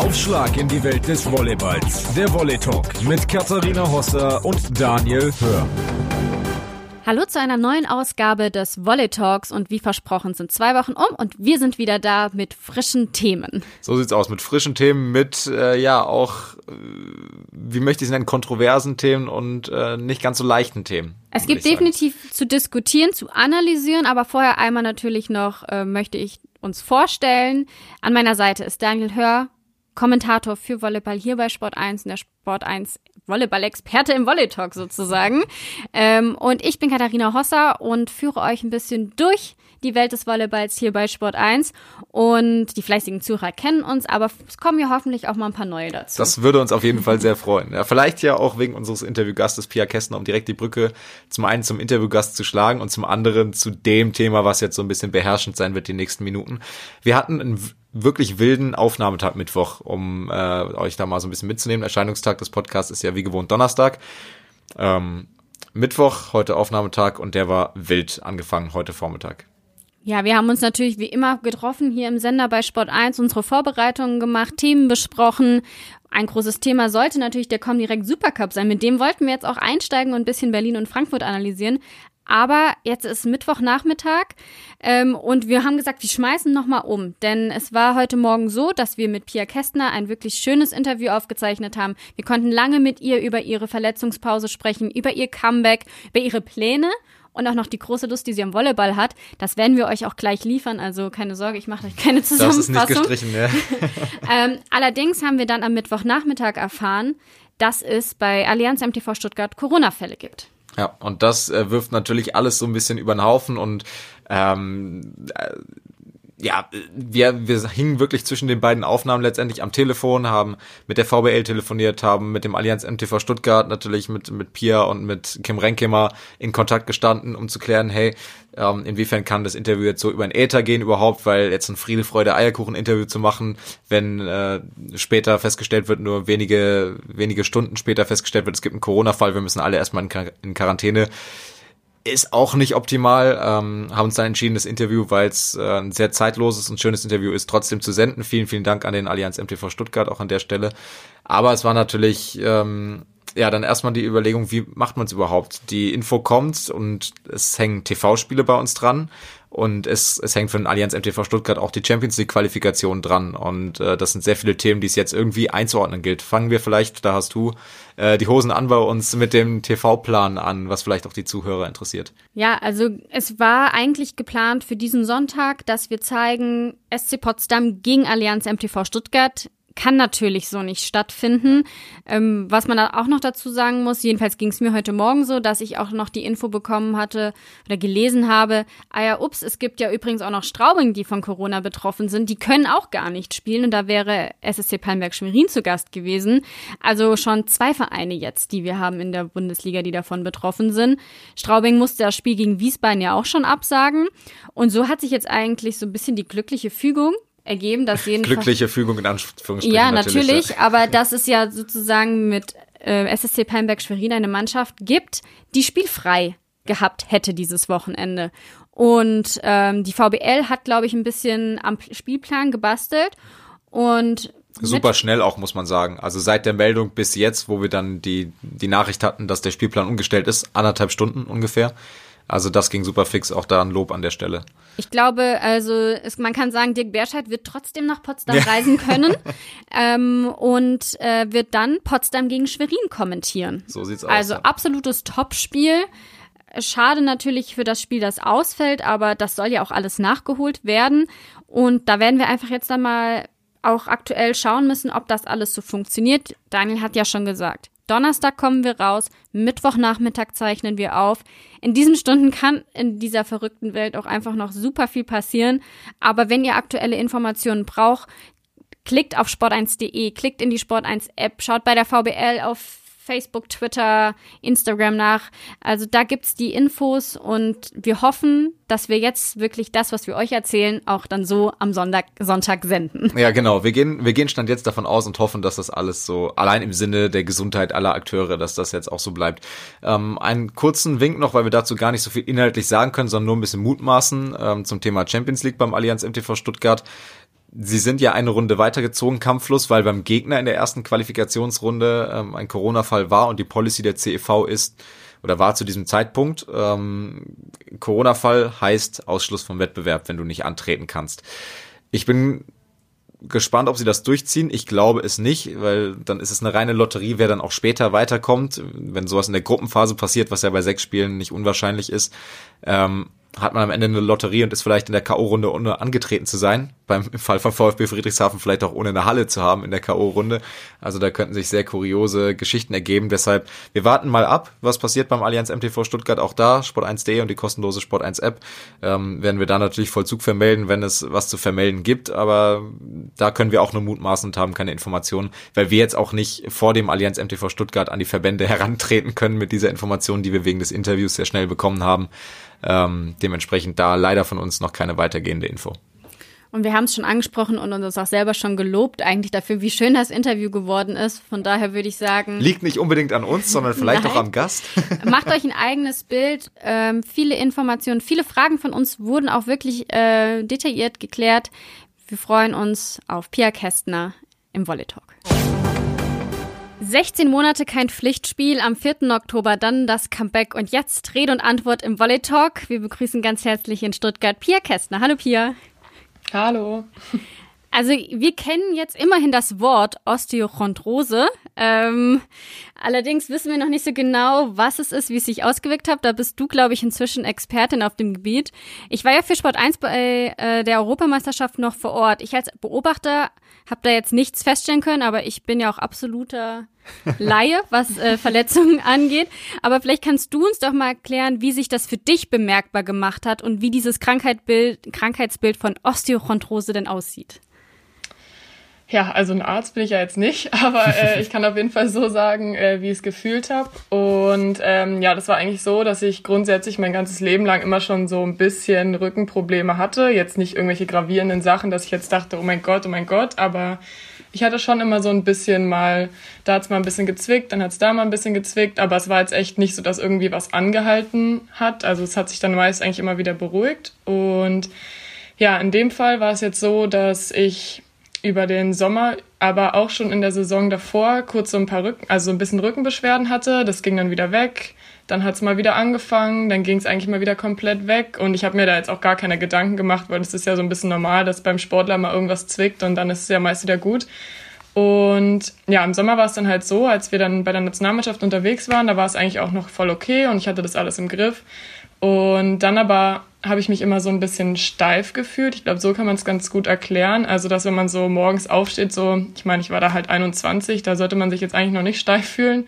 Aufschlag in die Welt des Volleyballs. Der Volley Talk mit Katharina Hosser und Daniel Hör. Hallo zu einer neuen Ausgabe des Volley Talks und wie versprochen sind zwei Wochen um und wir sind wieder da mit frischen Themen. So sieht's aus, mit frischen Themen, mit äh, ja auch, äh, wie möchte ich es nennen, kontroversen Themen und äh, nicht ganz so leichten Themen. Es gibt definitiv zu diskutieren, zu analysieren, aber vorher einmal natürlich noch äh, möchte ich uns vorstellen. An meiner Seite ist Daniel Hör, Kommentator für Volleyball hier bei Sport 1 in der Sport 1 Volleyball-Experte im Volley-Talk sozusagen. Ähm, und ich bin Katharina Hosser und führe euch ein bisschen durch die Welt des Volleyballs hier bei Sport 1. Und die fleißigen Zuhörer kennen uns, aber es kommen ja hoffentlich auch mal ein paar neue dazu. Das würde uns auf jeden Fall sehr freuen. Ja, vielleicht ja auch wegen unseres Interviewgastes Pia Kästner, um direkt die Brücke zum einen zum Interviewgast zu schlagen und zum anderen zu dem Thema, was jetzt so ein bisschen beherrschend sein wird die nächsten Minuten. Wir hatten ein wirklich wilden Aufnahmetag Mittwoch, um äh, euch da mal so ein bisschen mitzunehmen. Erscheinungstag des Podcasts ist ja wie gewohnt Donnerstag. Ähm, Mittwoch, heute Aufnahmetag und der war wild angefangen heute Vormittag. Ja, wir haben uns natürlich wie immer getroffen hier im Sender bei Sport 1, unsere Vorbereitungen gemacht, Themen besprochen. Ein großes Thema sollte natürlich der Comdirect Supercup sein. Mit dem wollten wir jetzt auch einsteigen und ein bisschen Berlin und Frankfurt analysieren. Aber jetzt ist Mittwochnachmittag ähm, und wir haben gesagt, wir schmeißen nochmal um. Denn es war heute Morgen so, dass wir mit Pia Kästner ein wirklich schönes Interview aufgezeichnet haben. Wir konnten lange mit ihr über ihre Verletzungspause sprechen, über ihr Comeback, über ihre Pläne und auch noch die große Lust, die sie am Volleyball hat. Das werden wir euch auch gleich liefern. Also keine Sorge, ich mache euch keine Zusammenfassung. Das ist nicht gestrichen, ja. ähm, allerdings haben wir dann am Mittwochnachmittag erfahren, dass es bei Allianz MTV Stuttgart Corona-Fälle gibt. Ja, und das äh, wirft natürlich alles so ein bisschen über den Haufen und ähm, äh, ja, wir, wir hingen wirklich zwischen den beiden Aufnahmen letztendlich am Telefon, haben mit der VBL telefoniert, haben mit dem Allianz MTV Stuttgart natürlich mit, mit Pia und mit Kim Renkemer in Kontakt gestanden, um zu klären, hey, ähm, inwiefern kann das Interview jetzt so über ein Äther gehen überhaupt, weil jetzt ein Friede, Freude, Eierkuchen-Interview zu machen, wenn äh, später festgestellt wird, nur wenige, wenige Stunden später festgestellt wird, es gibt einen Corona-Fall, wir müssen alle erstmal in, Quar in Quarantäne ist auch nicht optimal. Ähm, haben uns dann entschieden, das Interview, weil es äh, ein sehr zeitloses und schönes Interview ist, trotzdem zu senden. Vielen, vielen Dank an den Allianz MTV Stuttgart auch an der Stelle. Aber es war natürlich ähm, ja dann erstmal die Überlegung, wie macht man es überhaupt? Die Info kommt und es hängen TV-Spiele bei uns dran und es, es hängt von Allianz MTV Stuttgart auch die Champions League Qualifikation dran und äh, das sind sehr viele Themen, die es jetzt irgendwie einzuordnen gilt. Fangen wir vielleicht, da hast du äh, die Hosen an bei uns mit dem TV-Plan an, was vielleicht auch die Zuhörer interessiert. Ja, also es war eigentlich geplant für diesen Sonntag, dass wir zeigen SC Potsdam gegen Allianz MTV Stuttgart kann natürlich so nicht stattfinden. Ähm, was man da auch noch dazu sagen muss, jedenfalls ging es mir heute Morgen so, dass ich auch noch die Info bekommen hatte oder gelesen habe, ah ja, ups, es gibt ja übrigens auch noch Straubing, die von Corona betroffen sind, die können auch gar nicht spielen und da wäre SSC Palmberg Schwerin zu Gast gewesen. Also schon zwei Vereine jetzt, die wir haben in der Bundesliga, die davon betroffen sind. Straubing musste das Spiel gegen Wiesbaden ja auch schon absagen und so hat sich jetzt eigentlich so ein bisschen die glückliche Fügung ergeben, dass jedenfalls glückliche Fügung in Anführungsstrichen. Ja, natürlich, natürlich aber dass es ja sozusagen mit äh, SSC Palmberg Schwerin eine Mannschaft gibt, die spielfrei gehabt hätte dieses Wochenende. Und ähm, die VBL hat, glaube ich, ein bisschen am Spielplan gebastelt und Super schnell auch, muss man sagen. Also seit der Meldung bis jetzt, wo wir dann die, die Nachricht hatten, dass der Spielplan umgestellt ist, anderthalb Stunden ungefähr. Also das ging super fix, auch da ein Lob an der Stelle. Ich glaube, also es, man kann sagen, Dirk Berscheid wird trotzdem nach Potsdam ja. reisen können ähm, und äh, wird dann Potsdam gegen Schwerin kommentieren. So sieht's aus. Also ja. absolutes Topspiel. Schade natürlich für das Spiel, das ausfällt, aber das soll ja auch alles nachgeholt werden. Und da werden wir einfach jetzt dann mal auch aktuell schauen müssen, ob das alles so funktioniert. Daniel hat ja schon gesagt, Donnerstag kommen wir raus, Mittwochnachmittag zeichnen wir auf. In diesen Stunden kann in dieser verrückten Welt auch einfach noch super viel passieren. Aber wenn ihr aktuelle Informationen braucht, klickt auf sport1.de, klickt in die Sport1 App, schaut bei der VBL auf Facebook, Twitter, Instagram nach. Also da gibt's die Infos und wir hoffen, dass wir jetzt wirklich das, was wir euch erzählen, auch dann so am Sonntag, Sonntag senden. Ja, genau. Wir gehen, wir gehen stand jetzt davon aus und hoffen, dass das alles so allein im Sinne der Gesundheit aller Akteure, dass das jetzt auch so bleibt. Ähm, einen kurzen Wink noch, weil wir dazu gar nicht so viel inhaltlich sagen können, sondern nur ein bisschen mutmaßen ähm, zum Thema Champions League beim Allianz MTV Stuttgart sie sind ja eine Runde weitergezogen, kampflos, weil beim Gegner in der ersten Qualifikationsrunde ähm, ein Corona-Fall war und die Policy der CEV ist oder war zu diesem Zeitpunkt ähm, Corona-Fall heißt Ausschluss vom Wettbewerb, wenn du nicht antreten kannst. Ich bin gespannt, ob sie das durchziehen. Ich glaube es nicht, weil dann ist es eine reine Lotterie, wer dann auch später weiterkommt. Wenn sowas in der Gruppenphase passiert, was ja bei sechs Spielen nicht unwahrscheinlich ist, ähm, hat man am Ende eine Lotterie und ist vielleicht in der K.O.-Runde ohne angetreten zu sein. Beim im Fall von VfB Friedrichshafen vielleicht auch ohne eine Halle zu haben in der K.O.-Runde. Also da könnten sich sehr kuriose Geschichten ergeben. Deshalb, wir warten mal ab, was passiert beim Allianz MTV Stuttgart. Auch da, Sport1.de und die kostenlose Sport1 App, ähm, werden wir da natürlich Vollzug vermelden, wenn es was zu vermelden gibt. Aber da können wir auch nur mutmaßen und haben keine Informationen, weil wir jetzt auch nicht vor dem Allianz MTV Stuttgart an die Verbände herantreten können mit dieser Information, die wir wegen des Interviews sehr schnell bekommen haben. Ähm, dementsprechend da leider von uns noch keine weitergehende Info. Und wir haben es schon angesprochen und uns auch selber schon gelobt, eigentlich dafür, wie schön das Interview geworden ist. Von daher würde ich sagen. Liegt nicht unbedingt an uns, sondern vielleicht auch am Gast. Macht euch ein eigenes Bild. Ähm, viele Informationen, viele Fragen von uns wurden auch wirklich äh, detailliert geklärt. Wir freuen uns auf Pia Kästner im Volley Talk. 16 Monate kein Pflichtspiel, am 4. Oktober dann das Comeback und jetzt Rede und Antwort im Volley Talk. Wir begrüßen ganz herzlich in Stuttgart Pia Kästner. Hallo Pia. Hallo. Also wir kennen jetzt immerhin das Wort Osteochondrose. Ähm, allerdings wissen wir noch nicht so genau, was es ist, wie es sich ausgewirkt hat. Da bist du, glaube ich, inzwischen Expertin auf dem Gebiet. Ich war ja für Sport 1 bei äh, der Europameisterschaft noch vor Ort. Ich als Beobachter habe da jetzt nichts feststellen können, aber ich bin ja auch absoluter Laie, was äh, Verletzungen angeht. Aber vielleicht kannst du uns doch mal erklären, wie sich das für dich bemerkbar gemacht hat und wie dieses Krankheitsbild, Krankheitsbild von Osteochondrose denn aussieht. Ja, also ein Arzt bin ich ja jetzt nicht, aber äh, ich kann auf jeden Fall so sagen, äh, wie ich es gefühlt habe. Und ähm, ja, das war eigentlich so, dass ich grundsätzlich mein ganzes Leben lang immer schon so ein bisschen Rückenprobleme hatte. Jetzt nicht irgendwelche gravierenden Sachen, dass ich jetzt dachte, oh mein Gott, oh mein Gott, aber ich hatte schon immer so ein bisschen mal, da hat's mal ein bisschen gezwickt, dann hat's da mal ein bisschen gezwickt, aber es war jetzt echt nicht so, dass irgendwie was angehalten hat. Also es hat sich dann meist eigentlich immer wieder beruhigt. Und ja, in dem Fall war es jetzt so, dass ich über den Sommer, aber auch schon in der Saison davor kurz so ein paar Rücken, also ein bisschen Rückenbeschwerden hatte. Das ging dann wieder weg. Dann hat es mal wieder angefangen, dann ging es eigentlich mal wieder komplett weg. Und ich habe mir da jetzt auch gar keine Gedanken gemacht, weil es ist ja so ein bisschen normal, dass beim Sportler mal irgendwas zwickt und dann ist es ja meist wieder gut. Und ja, im Sommer war es dann halt so, als wir dann bei der Nationalmannschaft unterwegs waren, da war es eigentlich auch noch voll okay und ich hatte das alles im Griff. Und dann aber habe ich mich immer so ein bisschen steif gefühlt. Ich glaube, so kann man es ganz gut erklären. Also, dass wenn man so morgens aufsteht, so, ich meine, ich war da halt 21, da sollte man sich jetzt eigentlich noch nicht steif fühlen.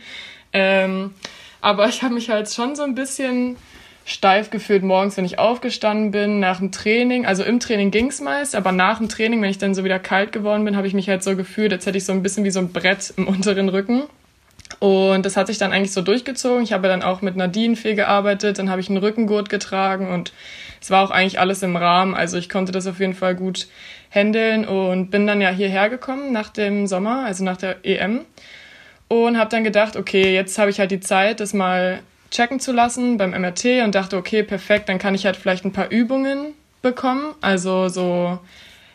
Ähm, aber ich habe mich halt schon so ein bisschen steif gefühlt morgens, wenn ich aufgestanden bin, nach dem Training. Also im Training ging's meist, aber nach dem Training, wenn ich dann so wieder kalt geworden bin, habe ich mich halt so gefühlt, als hätte ich so ein bisschen wie so ein Brett im unteren Rücken. Und das hat sich dann eigentlich so durchgezogen. Ich habe dann auch mit Nadine viel gearbeitet, dann habe ich einen Rückengurt getragen und es war auch eigentlich alles im Rahmen. Also ich konnte das auf jeden Fall gut handeln und bin dann ja hierher gekommen nach dem Sommer, also nach der EM. Und habe dann gedacht, okay, jetzt habe ich halt die Zeit, das mal checken zu lassen beim MRT und dachte, okay, perfekt, dann kann ich halt vielleicht ein paar Übungen bekommen. Also so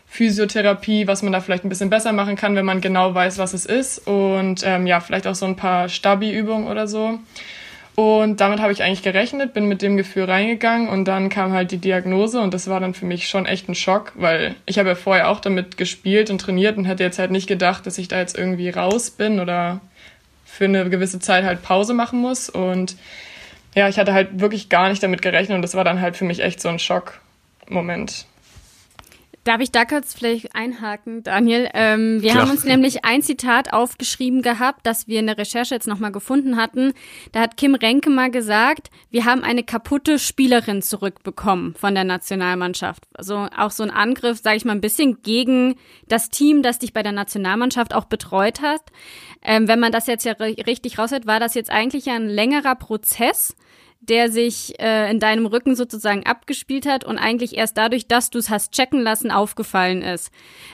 Physiotherapie, was man da vielleicht ein bisschen besser machen kann, wenn man genau weiß, was es ist. Und ähm, ja, vielleicht auch so ein paar Stabi-Übungen oder so. Und damit habe ich eigentlich gerechnet, bin mit dem Gefühl reingegangen und dann kam halt die Diagnose und das war dann für mich schon echt ein Schock, weil ich habe ja vorher auch damit gespielt und trainiert und hätte jetzt halt nicht gedacht, dass ich da jetzt irgendwie raus bin oder für eine gewisse Zeit halt Pause machen muss. Und ja, ich hatte halt wirklich gar nicht damit gerechnet und das war dann halt für mich echt so ein Schockmoment. Darf ich da kurz vielleicht einhaken, Daniel? Ähm, wir Klar. haben uns nämlich ein Zitat aufgeschrieben gehabt, das wir in der Recherche jetzt nochmal gefunden hatten. Da hat Kim Renke mal gesagt, wir haben eine kaputte Spielerin zurückbekommen von der Nationalmannschaft. Also auch so ein Angriff, sage ich mal, ein bisschen gegen das Team, das dich bei der Nationalmannschaft auch betreut hat. Ähm, wenn man das jetzt ja richtig raushört, war das jetzt eigentlich ein längerer Prozess der sich äh, in deinem Rücken sozusagen abgespielt hat und eigentlich erst dadurch, dass du es hast checken lassen, aufgefallen ist.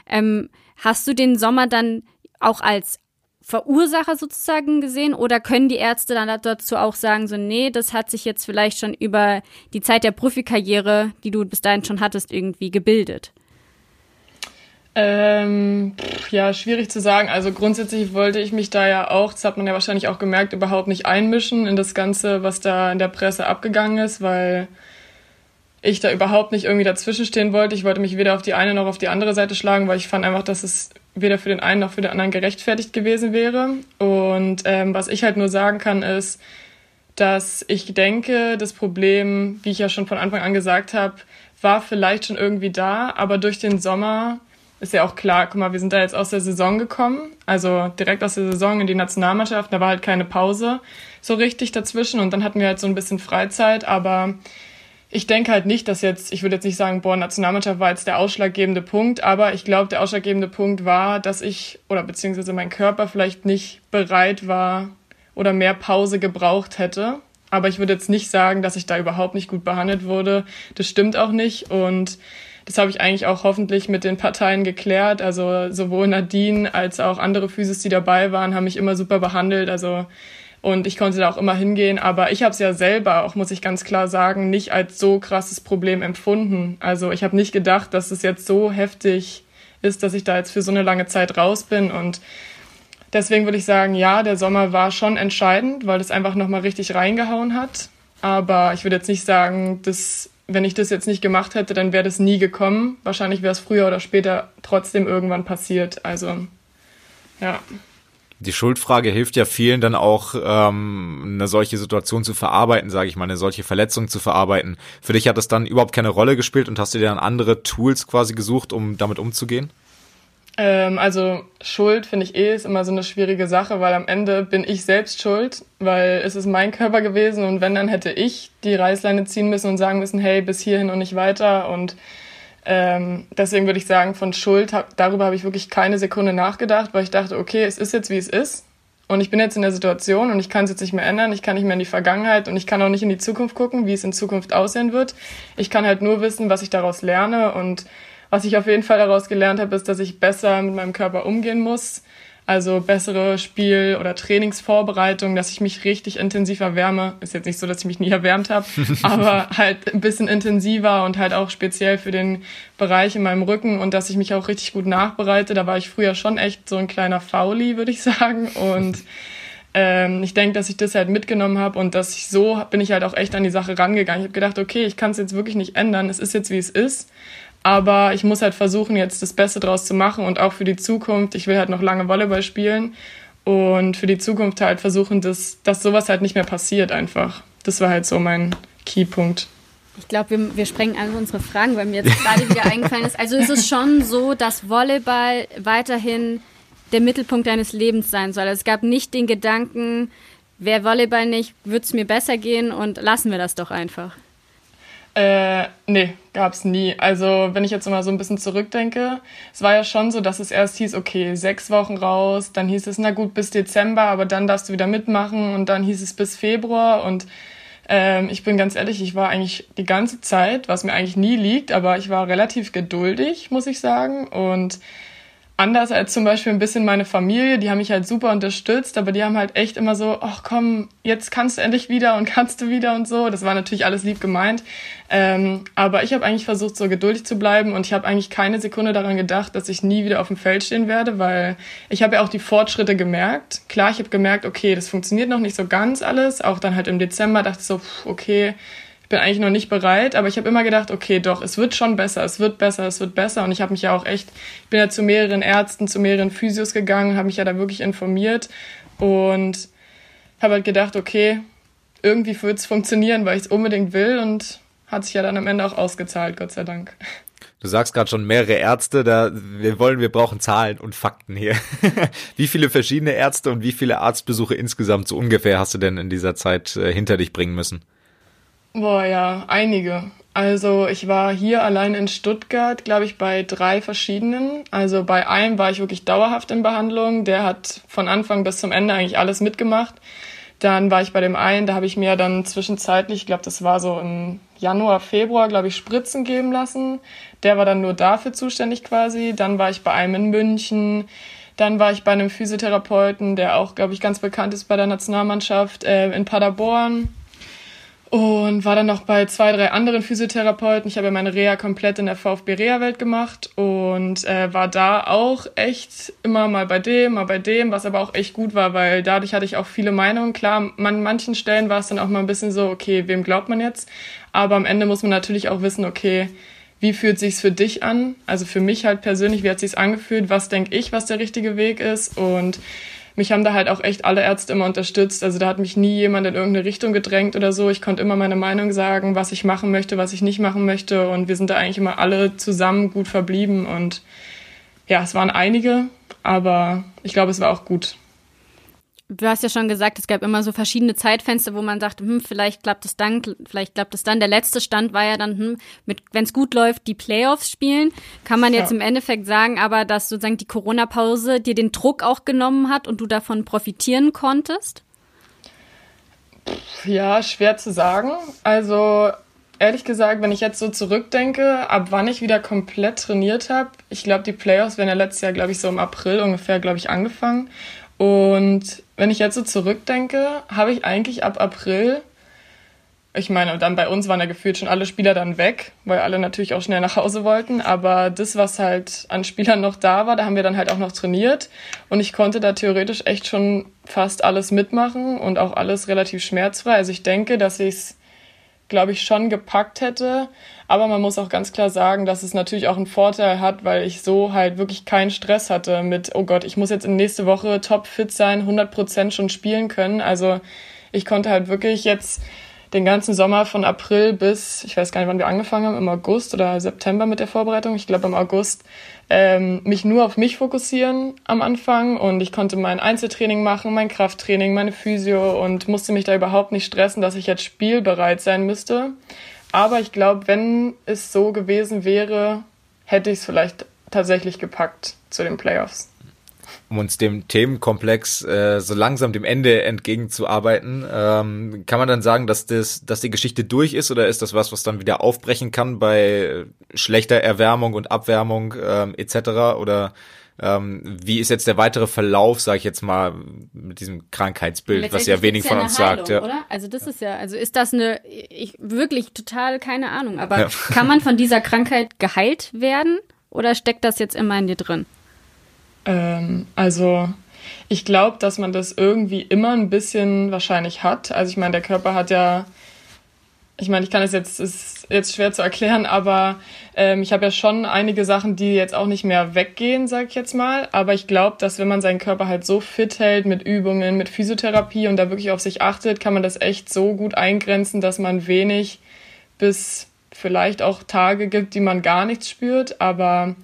Ähm, hast du den Sommer dann auch als Verursacher sozusagen gesehen oder können die Ärzte dann dazu auch sagen, so, nee, das hat sich jetzt vielleicht schon über die Zeit der Profikarriere, die du bis dahin schon hattest, irgendwie gebildet? Ähm, ja, schwierig zu sagen. Also grundsätzlich wollte ich mich da ja auch, das hat man ja wahrscheinlich auch gemerkt, überhaupt nicht einmischen in das Ganze, was da in der Presse abgegangen ist, weil ich da überhaupt nicht irgendwie dazwischen stehen wollte. Ich wollte mich weder auf die eine noch auf die andere Seite schlagen, weil ich fand einfach, dass es weder für den einen noch für den anderen gerechtfertigt gewesen wäre. Und ähm, was ich halt nur sagen kann, ist, dass ich denke, das Problem, wie ich ja schon von Anfang an gesagt habe, war vielleicht schon irgendwie da, aber durch den Sommer ist ja auch klar, guck mal, wir sind da jetzt aus der Saison gekommen, also direkt aus der Saison in die Nationalmannschaft, da war halt keine Pause so richtig dazwischen und dann hatten wir halt so ein bisschen Freizeit, aber ich denke halt nicht, dass jetzt, ich würde jetzt nicht sagen, boah, Nationalmannschaft war jetzt der ausschlaggebende Punkt, aber ich glaube, der ausschlaggebende Punkt war, dass ich oder beziehungsweise mein Körper vielleicht nicht bereit war oder mehr Pause gebraucht hätte. Aber ich würde jetzt nicht sagen, dass ich da überhaupt nicht gut behandelt wurde. Das stimmt auch nicht und das habe ich eigentlich auch hoffentlich mit den Parteien geklärt. Also sowohl Nadine als auch andere Physis, die dabei waren, haben mich immer super behandelt. Also und ich konnte da auch immer hingehen. Aber ich habe es ja selber, auch muss ich ganz klar sagen, nicht als so krasses Problem empfunden. Also ich habe nicht gedacht, dass es jetzt so heftig ist, dass ich da jetzt für so eine lange Zeit raus bin. Und deswegen würde ich sagen, ja, der Sommer war schon entscheidend, weil es einfach nochmal richtig reingehauen hat. Aber ich würde jetzt nicht sagen, dass wenn ich das jetzt nicht gemacht hätte, dann wäre das nie gekommen. Wahrscheinlich wäre es früher oder später trotzdem irgendwann passiert. Also, ja. Die Schuldfrage hilft ja vielen dann auch, ähm, eine solche Situation zu verarbeiten, sage ich mal, eine solche Verletzung zu verarbeiten. Für dich hat das dann überhaupt keine Rolle gespielt und hast du dir dann andere Tools quasi gesucht, um damit umzugehen? Ähm, also Schuld finde ich eh ist immer so eine schwierige Sache, weil am Ende bin ich selbst schuld, weil es ist mein Körper gewesen und wenn dann hätte ich die Reißleine ziehen müssen und sagen müssen, hey, bis hierhin und nicht weiter. Und ähm, deswegen würde ich sagen, von Schuld, hab, darüber habe ich wirklich keine Sekunde nachgedacht, weil ich dachte, okay, es ist jetzt wie es ist. Und ich bin jetzt in der Situation und ich kann es jetzt nicht mehr ändern, ich kann nicht mehr in die Vergangenheit und ich kann auch nicht in die Zukunft gucken, wie es in Zukunft aussehen wird. Ich kann halt nur wissen, was ich daraus lerne und was ich auf jeden Fall daraus gelernt habe, ist, dass ich besser mit meinem Körper umgehen muss. Also bessere Spiel- oder Trainingsvorbereitung, dass ich mich richtig intensiv erwärme. Ist jetzt nicht so, dass ich mich nie erwärmt habe, aber halt ein bisschen intensiver und halt auch speziell für den Bereich in meinem Rücken und dass ich mich auch richtig gut nachbereite. Da war ich früher schon echt so ein kleiner Fauli, würde ich sagen. Und ähm, ich denke, dass ich das halt mitgenommen habe und dass ich so bin ich halt auch echt an die Sache rangegangen. Ich habe gedacht, okay, ich kann es jetzt wirklich nicht ändern. Es ist jetzt wie es ist. Aber ich muss halt versuchen, jetzt das Beste draus zu machen und auch für die Zukunft. Ich will halt noch lange Volleyball spielen und für die Zukunft halt versuchen, dass, dass sowas halt nicht mehr passiert einfach. Das war halt so mein Keypunkt. Ich glaube, wir, wir sprengen alle unsere Fragen, weil mir jetzt gerade wieder eingefallen ist. Also ist es schon so, dass Volleyball weiterhin der Mittelpunkt deines Lebens sein soll. Also es gab nicht den Gedanken, wäre Volleyball nicht, würde es mir besser gehen und lassen wir das doch einfach. Äh, nee, gab's nie. Also, wenn ich jetzt mal so ein bisschen zurückdenke, es war ja schon so, dass es erst hieß, okay, sechs Wochen raus, dann hieß es, na gut, bis Dezember, aber dann darfst du wieder mitmachen und dann hieß es bis Februar und ähm, ich bin ganz ehrlich, ich war eigentlich die ganze Zeit, was mir eigentlich nie liegt, aber ich war relativ geduldig, muss ich sagen und anders als zum Beispiel ein bisschen meine Familie, die haben mich halt super unterstützt, aber die haben halt echt immer so, ach komm, jetzt kannst du endlich wieder und kannst du wieder und so. Das war natürlich alles lieb gemeint. Ähm, aber ich habe eigentlich versucht, so geduldig zu bleiben und ich habe eigentlich keine Sekunde daran gedacht, dass ich nie wieder auf dem Feld stehen werde, weil ich habe ja auch die Fortschritte gemerkt. Klar, ich habe gemerkt, okay, das funktioniert noch nicht so ganz alles. Auch dann halt im Dezember dachte ich so, okay, bin eigentlich noch nicht bereit, aber ich habe immer gedacht, okay, doch, es wird schon besser, es wird besser, es wird besser. Und ich habe mich ja auch echt, ich bin ja zu mehreren Ärzten, zu mehreren Physios gegangen, habe mich ja da wirklich informiert und habe halt gedacht, okay, irgendwie wird es funktionieren, weil ich es unbedingt will und hat sich ja dann am Ende auch ausgezahlt, Gott sei Dank. Du sagst gerade schon mehrere Ärzte, da wir wollen, wir brauchen Zahlen und Fakten hier. wie viele verschiedene Ärzte und wie viele Arztbesuche insgesamt so ungefähr hast du denn in dieser Zeit äh, hinter dich bringen müssen? Boah, ja, einige. Also ich war hier allein in Stuttgart, glaube ich, bei drei verschiedenen. Also bei einem war ich wirklich dauerhaft in Behandlung. Der hat von Anfang bis zum Ende eigentlich alles mitgemacht. Dann war ich bei dem einen, da habe ich mir dann zwischenzeitlich, ich glaube, das war so im Januar, Februar, glaube ich, Spritzen geben lassen. Der war dann nur dafür zuständig quasi. Dann war ich bei einem in München. Dann war ich bei einem Physiotherapeuten, der auch, glaube ich, ganz bekannt ist bei der Nationalmannschaft äh, in Paderborn. Und war dann noch bei zwei, drei anderen Physiotherapeuten. Ich habe meine Reha komplett in der VfB Reha-Welt gemacht und äh, war da auch echt immer mal bei dem, mal bei dem, was aber auch echt gut war, weil dadurch hatte ich auch viele Meinungen. Klar, an manchen Stellen war es dann auch mal ein bisschen so, okay, wem glaubt man jetzt? Aber am Ende muss man natürlich auch wissen, okay, wie fühlt sich's für dich an? Also für mich halt persönlich, wie hat sich's angefühlt? Was denke ich, was der richtige Weg ist? Und mich haben da halt auch echt alle Ärzte immer unterstützt. Also da hat mich nie jemand in irgendeine Richtung gedrängt oder so. Ich konnte immer meine Meinung sagen, was ich machen möchte, was ich nicht machen möchte. Und wir sind da eigentlich immer alle zusammen gut verblieben. Und ja, es waren einige, aber ich glaube, es war auch gut du hast ja schon gesagt, es gab immer so verschiedene Zeitfenster, wo man sagt, hm, vielleicht klappt es dann, vielleicht klappt es dann. Der letzte Stand war ja dann, hm, wenn es gut läuft, die Playoffs spielen. Kann man jetzt ja. im Endeffekt sagen, aber dass sozusagen die Corona-Pause dir den Druck auch genommen hat und du davon profitieren konntest? Ja, schwer zu sagen. Also ehrlich gesagt, wenn ich jetzt so zurückdenke, ab wann ich wieder komplett trainiert habe, ich glaube, die Playoffs werden ja letztes Jahr, glaube ich, so im April ungefähr, glaube ich, angefangen. Und wenn ich jetzt so zurückdenke, habe ich eigentlich ab April, ich meine, dann bei uns waren ja gefühlt schon alle Spieler dann weg, weil alle natürlich auch schnell nach Hause wollten. Aber das, was halt an Spielern noch da war, da haben wir dann halt auch noch trainiert. Und ich konnte da theoretisch echt schon fast alles mitmachen und auch alles relativ schmerzfrei. Also ich denke, dass ich es glaube ich, schon gepackt hätte. Aber man muss auch ganz klar sagen, dass es natürlich auch einen Vorteil hat, weil ich so halt wirklich keinen Stress hatte mit, oh Gott, ich muss jetzt in nächste Woche topfit sein, 100 Prozent schon spielen können. Also ich konnte halt wirklich jetzt den ganzen Sommer von April bis, ich weiß gar nicht, wann wir angefangen haben, im August oder September mit der Vorbereitung, ich glaube im August, ähm, mich nur auf mich fokussieren am Anfang und ich konnte mein Einzeltraining machen, mein Krafttraining, meine Physio und musste mich da überhaupt nicht stressen, dass ich jetzt spielbereit sein müsste. Aber ich glaube, wenn es so gewesen wäre, hätte ich es vielleicht tatsächlich gepackt zu den Playoffs um uns dem Themenkomplex äh, so langsam dem Ende entgegenzuarbeiten. Ähm, kann man dann sagen, dass das, dass die Geschichte durch ist oder ist das was, was dann wieder aufbrechen kann bei schlechter Erwärmung und Abwärmung ähm, etc. Oder ähm, wie ist jetzt der weitere Verlauf, sage ich jetzt mal, mit diesem Krankheitsbild, was ja wenig von uns Heilung, sagt. Ja. Oder? Also das ist ja, also ist das eine, ich wirklich total keine Ahnung, aber ja. kann man von dieser Krankheit geheilt werden oder steckt das jetzt immer in dir drin? Ähm, also ich glaube, dass man das irgendwie immer ein bisschen wahrscheinlich hat. Also ich meine, der Körper hat ja, ich meine, ich kann es jetzt, ist jetzt schwer zu erklären, aber ähm, ich habe ja schon einige Sachen, die jetzt auch nicht mehr weggehen, sag ich jetzt mal. Aber ich glaube, dass wenn man seinen Körper halt so fit hält mit Übungen, mit Physiotherapie und da wirklich auf sich achtet, kann man das echt so gut eingrenzen, dass man wenig bis vielleicht auch Tage gibt, die man gar nichts spürt. Aber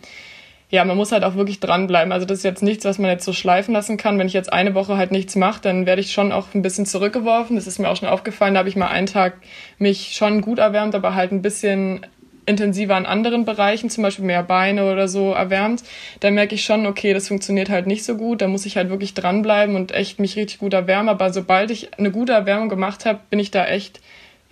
ja, man muss halt auch wirklich dranbleiben. Also das ist jetzt nichts, was man jetzt so schleifen lassen kann. Wenn ich jetzt eine Woche halt nichts mache, dann werde ich schon auch ein bisschen zurückgeworfen. Das ist mir auch schon aufgefallen. Da habe ich mal einen Tag mich schon gut erwärmt, aber halt ein bisschen intensiver in anderen Bereichen, zum Beispiel mehr Beine oder so erwärmt, dann merke ich schon, okay, das funktioniert halt nicht so gut. Da muss ich halt wirklich dranbleiben und echt mich richtig gut erwärmen. Aber sobald ich eine gute Erwärmung gemacht habe, bin ich da echt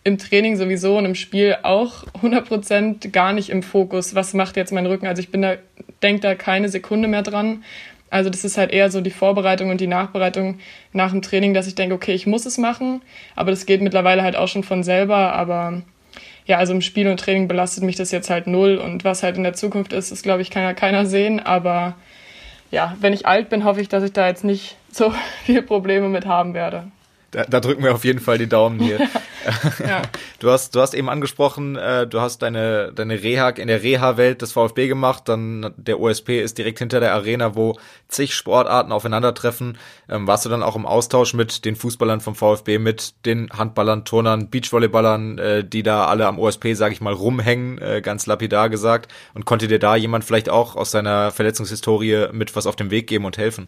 im Training sowieso und im Spiel auch 100% gar nicht im Fokus, was macht jetzt mein Rücken. Also ich bin da, denke da keine Sekunde mehr dran. Also das ist halt eher so die Vorbereitung und die Nachbereitung nach dem Training, dass ich denke, okay, ich muss es machen, aber das geht mittlerweile halt auch schon von selber, aber ja, also im Spiel und Training belastet mich das jetzt halt null und was halt in der Zukunft ist, das glaube ich kann ja keiner sehen, aber ja, wenn ich alt bin, hoffe ich, dass ich da jetzt nicht so viele Probleme mit haben werde. Da, da drücken wir auf jeden Fall die Daumen hier. ja. Du hast, du hast eben angesprochen, äh, du hast deine, deine Reha in der Reha-Welt des VfB gemacht, dann der OSP ist direkt hinter der Arena, wo zig Sportarten aufeinandertreffen. Ähm, warst du dann auch im Austausch mit den Fußballern vom VfB, mit den Handballern, Turnern, Beachvolleyballern, äh, die da alle am OSP, sage ich mal, rumhängen, äh, ganz lapidar gesagt. Und konnte dir da jemand vielleicht auch aus seiner Verletzungshistorie mit was auf dem Weg geben und helfen?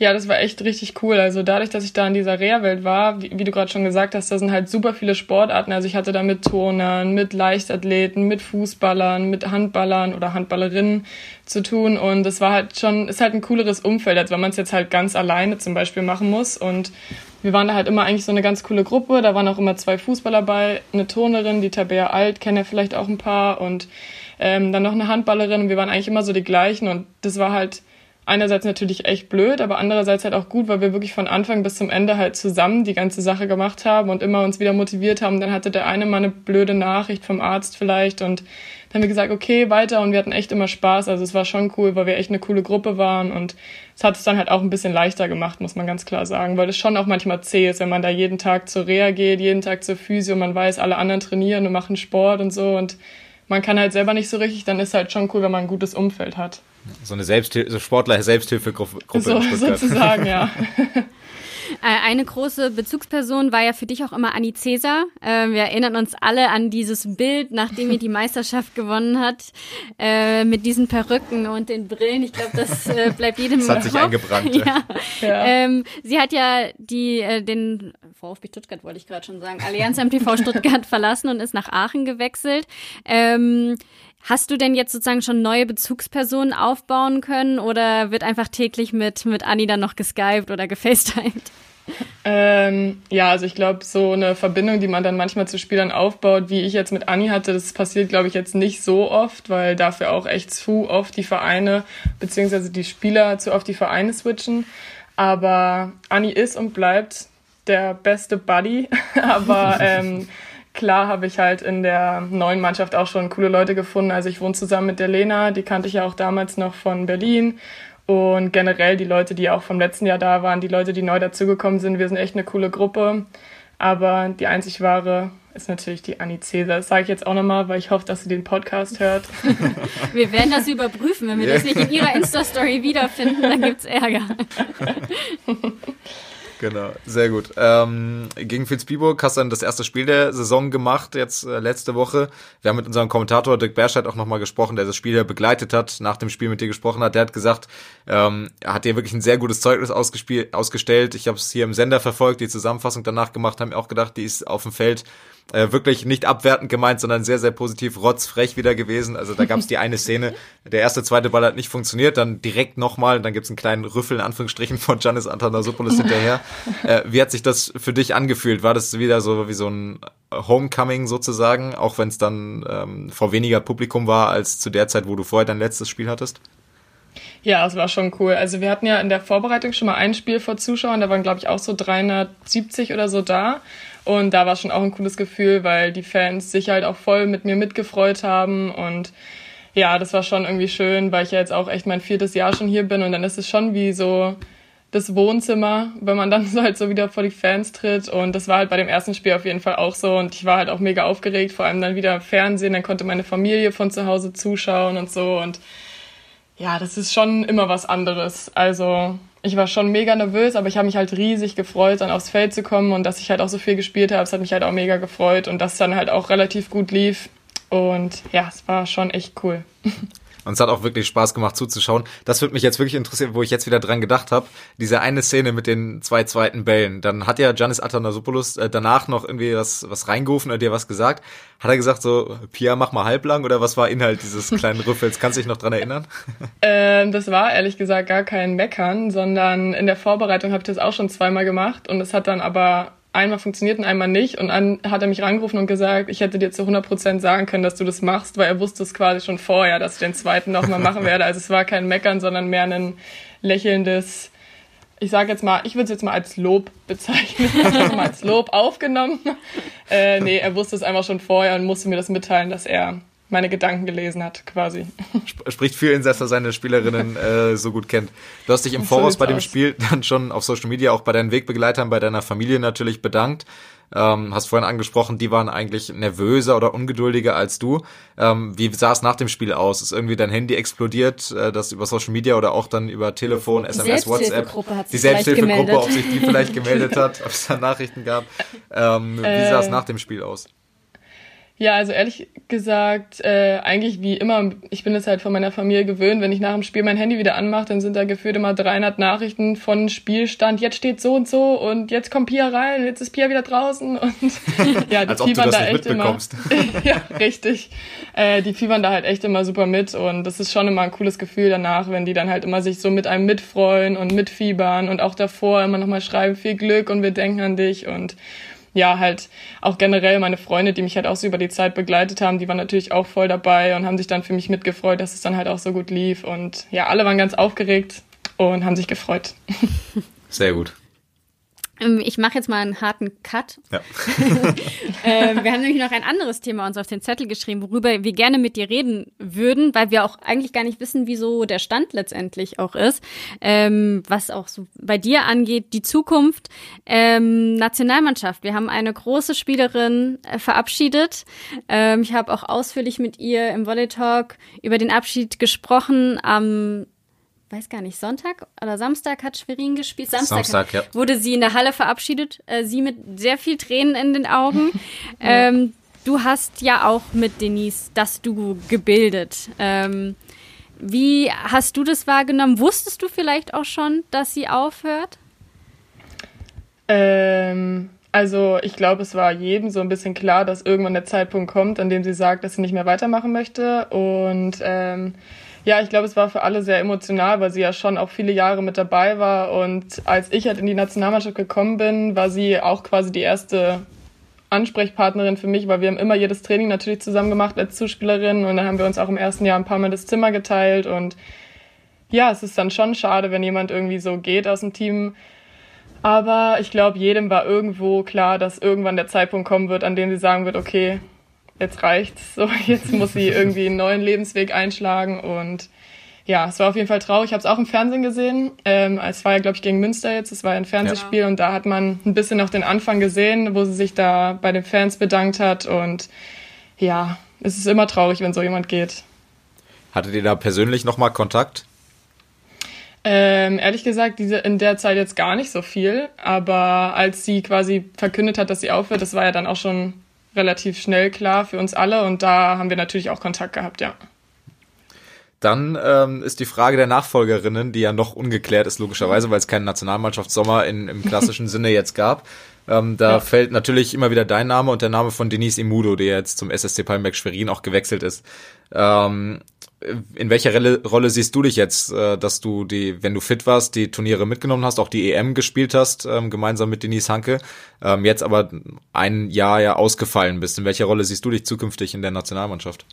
Ja, das war echt richtig cool. Also dadurch, dass ich da in dieser Reha-Welt war, wie, wie du gerade schon gesagt hast, da sind halt super viele Sportarten. Also ich hatte da mit Turnern, mit Leichtathleten, mit Fußballern, mit Handballern oder Handballerinnen zu tun. Und es war halt schon, ist halt ein cooleres Umfeld, als wenn man es jetzt halt ganz alleine zum Beispiel machen muss. Und wir waren da halt immer eigentlich so eine ganz coole Gruppe. Da waren auch immer zwei Fußballer bei, eine Turnerin, die Tabea Alt, kenne ja vielleicht auch ein paar und ähm, dann noch eine Handballerin. Und wir waren eigentlich immer so die gleichen. Und das war halt einerseits natürlich echt blöd, aber andererseits halt auch gut, weil wir wirklich von Anfang bis zum Ende halt zusammen die ganze Sache gemacht haben und immer uns wieder motiviert haben. Dann hatte der eine mal eine blöde Nachricht vom Arzt vielleicht und dann haben wir gesagt, okay, weiter und wir hatten echt immer Spaß. Also es war schon cool, weil wir echt eine coole Gruppe waren und es hat es dann halt auch ein bisschen leichter gemacht, muss man ganz klar sagen, weil es schon auch manchmal zäh ist, wenn man da jeden Tag zur Reha geht, jeden Tag zur Physio, man weiß, alle anderen trainieren und machen Sport und so und man kann halt selber nicht so richtig, dann ist halt schon cool, wenn man ein gutes Umfeld hat. So eine Selbsthil so Sportler-Selbsthilfegruppe so, Sozusagen, ja. Äh, eine große Bezugsperson war ja für dich auch immer Anni Cäsar. Ähm, wir erinnern uns alle an dieses Bild, nachdem ihr die Meisterschaft gewonnen hat, äh, mit diesen Perücken und den Brillen. Ich glaube, das äh, bleibt jedem Das hat sich eingebrannt. Ja. ja. Ähm, sie hat ja die, den VfB Stuttgart, wollte ich gerade schon sagen, Allianz MTV Stuttgart verlassen und ist nach Aachen gewechselt. Hast du denn jetzt sozusagen schon neue Bezugspersonen aufbauen können oder wird einfach täglich mit, mit Anni dann noch geskypt oder gefacetimed? Ähm, ja, also ich glaube, so eine Verbindung, die man dann manchmal zu Spielern aufbaut, wie ich jetzt mit Anni hatte, das passiert, glaube ich, jetzt nicht so oft, weil dafür auch echt zu oft die Vereine beziehungsweise die Spieler zu oft die Vereine switchen. Aber Anni ist und bleibt der beste Buddy. Aber ähm, klar habe ich halt in der neuen Mannschaft auch schon coole Leute gefunden. Also ich wohne zusammen mit der Lena, die kannte ich ja auch damals noch von Berlin. Und generell die Leute, die auch vom letzten Jahr da waren, die Leute, die neu dazugekommen sind, wir sind echt eine coole Gruppe. Aber die einzig wahre ist natürlich die Anni Cäsar. Das sage ich jetzt auch nochmal, weil ich hoffe, dass sie den Podcast hört. wir werden das überprüfen. Wenn wir yeah. das nicht in ihrer Insta-Story wiederfinden, dann gibt's Ärger. Genau, sehr gut. Ähm, gegen Vilsbiburg hast du dann das erste Spiel der Saison gemacht, jetzt äh, letzte Woche. Wir haben mit unserem Kommentator Dirk Berscheid auch nochmal gesprochen, der das Spiel ja begleitet hat, nach dem Spiel mit dir gesprochen hat. Der hat gesagt, ähm, er hat dir wirklich ein sehr gutes Zeugnis ausgestellt. Ich habe es hier im Sender verfolgt, die Zusammenfassung danach gemacht, haben mir auch gedacht, die ist auf dem Feld äh, wirklich nicht abwertend gemeint, sondern sehr, sehr positiv rotzfrech wieder gewesen. Also da gab es die eine Szene, der erste, zweite Ball hat nicht funktioniert, dann direkt nochmal, dann gibt's einen kleinen Rüffel in Anführungsstrichen von Giannis Antanasopoulos hinterher. Äh, wie hat sich das für dich angefühlt? War das wieder so wie so ein Homecoming sozusagen, auch wenn es dann ähm, vor weniger Publikum war als zu der Zeit, wo du vorher dein letztes Spiel hattest? Ja, es war schon cool. Also wir hatten ja in der Vorbereitung schon mal ein Spiel vor Zuschauern, da waren glaube ich auch so 370 oder so da. Und da war schon auch ein cooles Gefühl, weil die Fans sich halt auch voll mit mir mitgefreut haben. Und ja, das war schon irgendwie schön, weil ich ja jetzt auch echt mein viertes Jahr schon hier bin. Und dann ist es schon wie so das Wohnzimmer, wenn man dann so halt so wieder vor die Fans tritt. Und das war halt bei dem ersten Spiel auf jeden Fall auch so. Und ich war halt auch mega aufgeregt, vor allem dann wieder Fernsehen. Dann konnte meine Familie von zu Hause zuschauen und so. Und ja, das ist schon immer was anderes. Also ich war schon mega nervös, aber ich habe mich halt riesig gefreut, dann aufs Feld zu kommen und dass ich halt auch so viel gespielt habe. Es hat mich halt auch mega gefreut und dass es dann halt auch relativ gut lief. Und ja, es war schon echt cool. Und es hat auch wirklich Spaß gemacht zuzuschauen. Das würde mich jetzt wirklich interessieren, wo ich jetzt wieder dran gedacht habe. Diese eine Szene mit den zwei zweiten Bällen. Dann hat ja Giannis Athanasopoulos äh, danach noch irgendwie was, was reingerufen oder dir was gesagt. Hat er gesagt so, Pia, mach mal halblang oder was war Inhalt dieses kleinen Rüffels? Kannst du dich noch dran erinnern? Ähm, das war ehrlich gesagt gar kein Meckern, sondern in der Vorbereitung habe ich das auch schon zweimal gemacht und es hat dann aber einmal funktioniert und einmal nicht. Und dann hat er mich rangerufen und gesagt, ich hätte dir zu 100 Prozent sagen können, dass du das machst, weil er wusste es quasi schon vorher, dass ich den zweiten nochmal machen werde. Also es war kein Meckern, sondern mehr ein lächelndes, ich sage jetzt mal, ich würde es jetzt mal als Lob bezeichnen, also mal als Lob aufgenommen. Äh, nee, er wusste es einfach schon vorher und musste mir das mitteilen, dass er meine Gedanken gelesen hat, quasi. Spricht viel in, dass er seine Spielerinnen äh, so gut kennt. Du hast dich im Voraus bei dem aus. Spiel dann schon auf Social Media, auch bei deinen Wegbegleitern, bei deiner Familie natürlich bedankt. Ähm, hast vorhin angesprochen, die waren eigentlich nervöser oder ungeduldiger als du. Ähm, wie sah es nach dem Spiel aus? Ist irgendwie dein Handy explodiert, äh, das über Social Media oder auch dann über Telefon, SMS, WhatsApp? Die Selbsthilfegruppe, ob sich die vielleicht gemeldet hat, ob es da Nachrichten gab. Ähm, wie äh, sah es nach dem Spiel aus? Ja, also ehrlich gesagt, äh, eigentlich wie immer, ich bin es halt von meiner Familie gewöhnt, wenn ich nach dem Spiel mein Handy wieder anmache, dann sind da gefühlt immer 300 Nachrichten von Spielstand, jetzt steht so und so und jetzt kommt Pia rein, jetzt ist Pia wieder draußen und ja, die fiebern da echt immer. ja, richtig. Äh, die fiebern da halt echt immer super mit und das ist schon immer ein cooles Gefühl danach, wenn die dann halt immer sich so mit einem mitfreuen und mitfiebern und auch davor immer nochmal schreiben, viel Glück und wir denken an dich und ja, halt auch generell meine Freunde, die mich halt auch so über die Zeit begleitet haben, die waren natürlich auch voll dabei und haben sich dann für mich mitgefreut, dass es dann halt auch so gut lief. Und ja, alle waren ganz aufgeregt. und haben sich gefreut. Sehr gut. Ähm, ich mache jetzt mal einen harten Cut. Ja. äh, wir haben nämlich noch ein anderes Thema uns auf den Zettel geschrieben, worüber wir gerne mit dir reden würden, weil wir auch eigentlich gar nicht wissen, wieso der Stand letztendlich auch ist. Ähm, was auch so bei dir angeht, die Zukunft. Ähm, Nationalmannschaft. Wir haben eine große Spielerin äh, verabschiedet. Ähm, ich habe auch ausführlich mit ihr im Volley Talk über den Abschied gesprochen am weiß gar nicht, Sonntag oder Samstag hat Schwerin gespielt. Samstag, Samstag ja. wurde sie in der Halle verabschiedet. Äh, sie mit sehr viel Tränen in den Augen. ähm, du hast ja auch mit Denise das Duo gebildet. Ähm, wie hast du das wahrgenommen? Wusstest du vielleicht auch schon, dass sie aufhört? Ähm, also ich glaube, es war jedem so ein bisschen klar, dass irgendwann der Zeitpunkt kommt, an dem sie sagt, dass sie nicht mehr weitermachen möchte. Und ähm, ja, ich glaube, es war für alle sehr emotional, weil sie ja schon auch viele Jahre mit dabei war. Und als ich halt in die Nationalmannschaft gekommen bin, war sie auch quasi die erste Ansprechpartnerin für mich, weil wir haben immer jedes Training natürlich zusammen gemacht als Zuspielerin und dann haben wir uns auch im ersten Jahr ein paar Mal das Zimmer geteilt und ja, es ist dann schon schade, wenn jemand irgendwie so geht aus dem Team. Aber ich glaube, jedem war irgendwo klar, dass irgendwann der Zeitpunkt kommen wird, an dem sie sagen wird, okay, jetzt reicht's. So, jetzt muss sie irgendwie einen neuen Lebensweg einschlagen. Und ja, es war auf jeden Fall traurig. Ich habe es auch im Fernsehen gesehen. Ähm, es war ja, glaube ich, gegen Münster jetzt. Es war ein Fernsehspiel ja. und da hat man ein bisschen noch den Anfang gesehen, wo sie sich da bei den Fans bedankt hat. Und ja, es ist immer traurig, wenn so jemand geht. Hattet ihr da persönlich nochmal Kontakt? Ähm, ehrlich gesagt, diese in der Zeit jetzt gar nicht so viel. Aber als sie quasi verkündet hat, dass sie aufhört, das war ja dann auch schon relativ schnell klar für uns alle und da haben wir natürlich auch Kontakt gehabt, ja. Dann ähm, ist die Frage der Nachfolgerinnen, die ja noch ungeklärt ist, logischerweise, weil es keinen Nationalmannschaftssommer in, im klassischen Sinne jetzt gab. Ähm, da ja. fällt natürlich immer wieder dein Name und der Name von Denise Imudo, der jetzt zum SSC Palmberg Schwerin auch gewechselt ist. Ähm, in welcher Rolle siehst du dich jetzt, äh, dass du die, wenn du fit warst, die Turniere mitgenommen hast, auch die EM gespielt hast, ähm, gemeinsam mit Denise Hanke, ähm, jetzt aber ein Jahr ja ausgefallen bist. In welcher Rolle siehst du dich zukünftig in der Nationalmannschaft?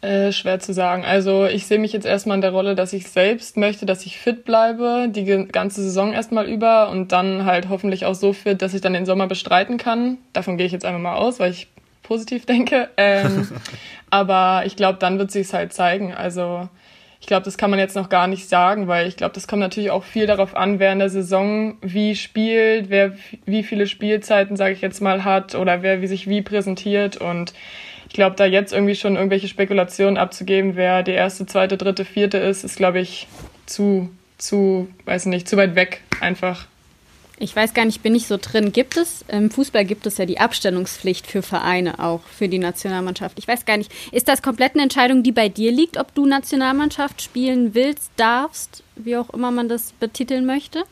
Äh, schwer zu sagen. Also ich sehe mich jetzt erstmal in der Rolle, dass ich selbst möchte, dass ich fit bleibe, die ganze Saison erstmal über und dann halt hoffentlich auch so fit, dass ich dann den Sommer bestreiten kann. Davon gehe ich jetzt einfach mal aus, weil ich positiv denke. Ähm, aber ich glaube, dann wird sich halt zeigen. Also ich glaube, das kann man jetzt noch gar nicht sagen, weil ich glaube, das kommt natürlich auch viel darauf an, wer in der Saison wie spielt, wer wie viele Spielzeiten, sage ich jetzt mal, hat oder wer wie sich wie präsentiert. Und ich glaube, da jetzt irgendwie schon irgendwelche Spekulationen abzugeben, wer die erste, zweite, dritte, vierte ist, ist, glaube ich, zu, zu, weiß nicht, zu weit weg einfach. Ich weiß gar nicht, bin ich so drin. Gibt es, im Fußball gibt es ja die Abstellungspflicht für Vereine auch, für die Nationalmannschaft. Ich weiß gar nicht, ist das komplett eine Entscheidung, die bei dir liegt, ob du Nationalmannschaft spielen willst, darfst, wie auch immer man das betiteln möchte?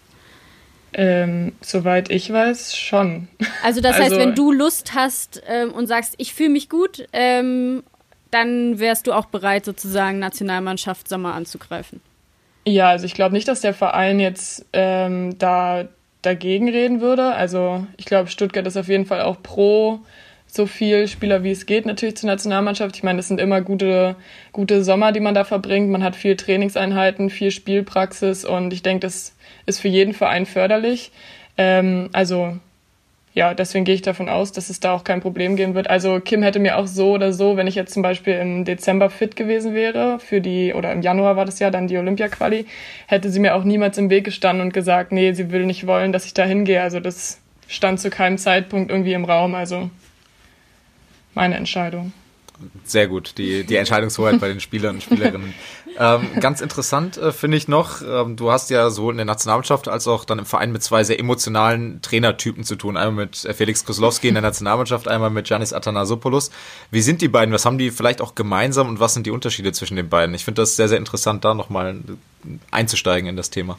Ähm, soweit ich weiß, schon. Also das heißt, also, wenn du Lust hast ähm, und sagst, ich fühle mich gut, ähm, dann wärst du auch bereit, sozusagen Nationalmannschaft Sommer anzugreifen. Ja, also ich glaube nicht, dass der Verein jetzt ähm, da dagegen reden würde. Also ich glaube, Stuttgart ist auf jeden Fall auch pro so viel Spieler wie es geht natürlich zur Nationalmannschaft. Ich meine, das sind immer gute, gute Sommer, die man da verbringt. Man hat viel Trainingseinheiten, viel Spielpraxis und ich denke, das ist für jeden Verein förderlich. Ähm, also ja, deswegen gehe ich davon aus, dass es da auch kein Problem geben wird. Also Kim hätte mir auch so oder so, wenn ich jetzt zum Beispiel im Dezember fit gewesen wäre, für die, oder im Januar war das ja dann die Olympia-Quali, hätte sie mir auch niemals im Weg gestanden und gesagt, nee, sie will nicht wollen, dass ich da hingehe. Also das stand zu keinem Zeitpunkt irgendwie im Raum. Also meine Entscheidung. Sehr gut, die, die Entscheidungshoheit bei den Spielern und Spielerinnen. Ähm, ganz interessant äh, finde ich noch, ähm, du hast ja sowohl in der Nationalmannschaft als auch dann im Verein mit zwei sehr emotionalen Trainertypen zu tun. Einmal mit äh, Felix Koslowski in der Nationalmannschaft, einmal mit Janis Athanasopoulos. Wie sind die beiden? Was haben die vielleicht auch gemeinsam und was sind die Unterschiede zwischen den beiden? Ich finde das sehr, sehr interessant, da nochmal einzusteigen in das Thema.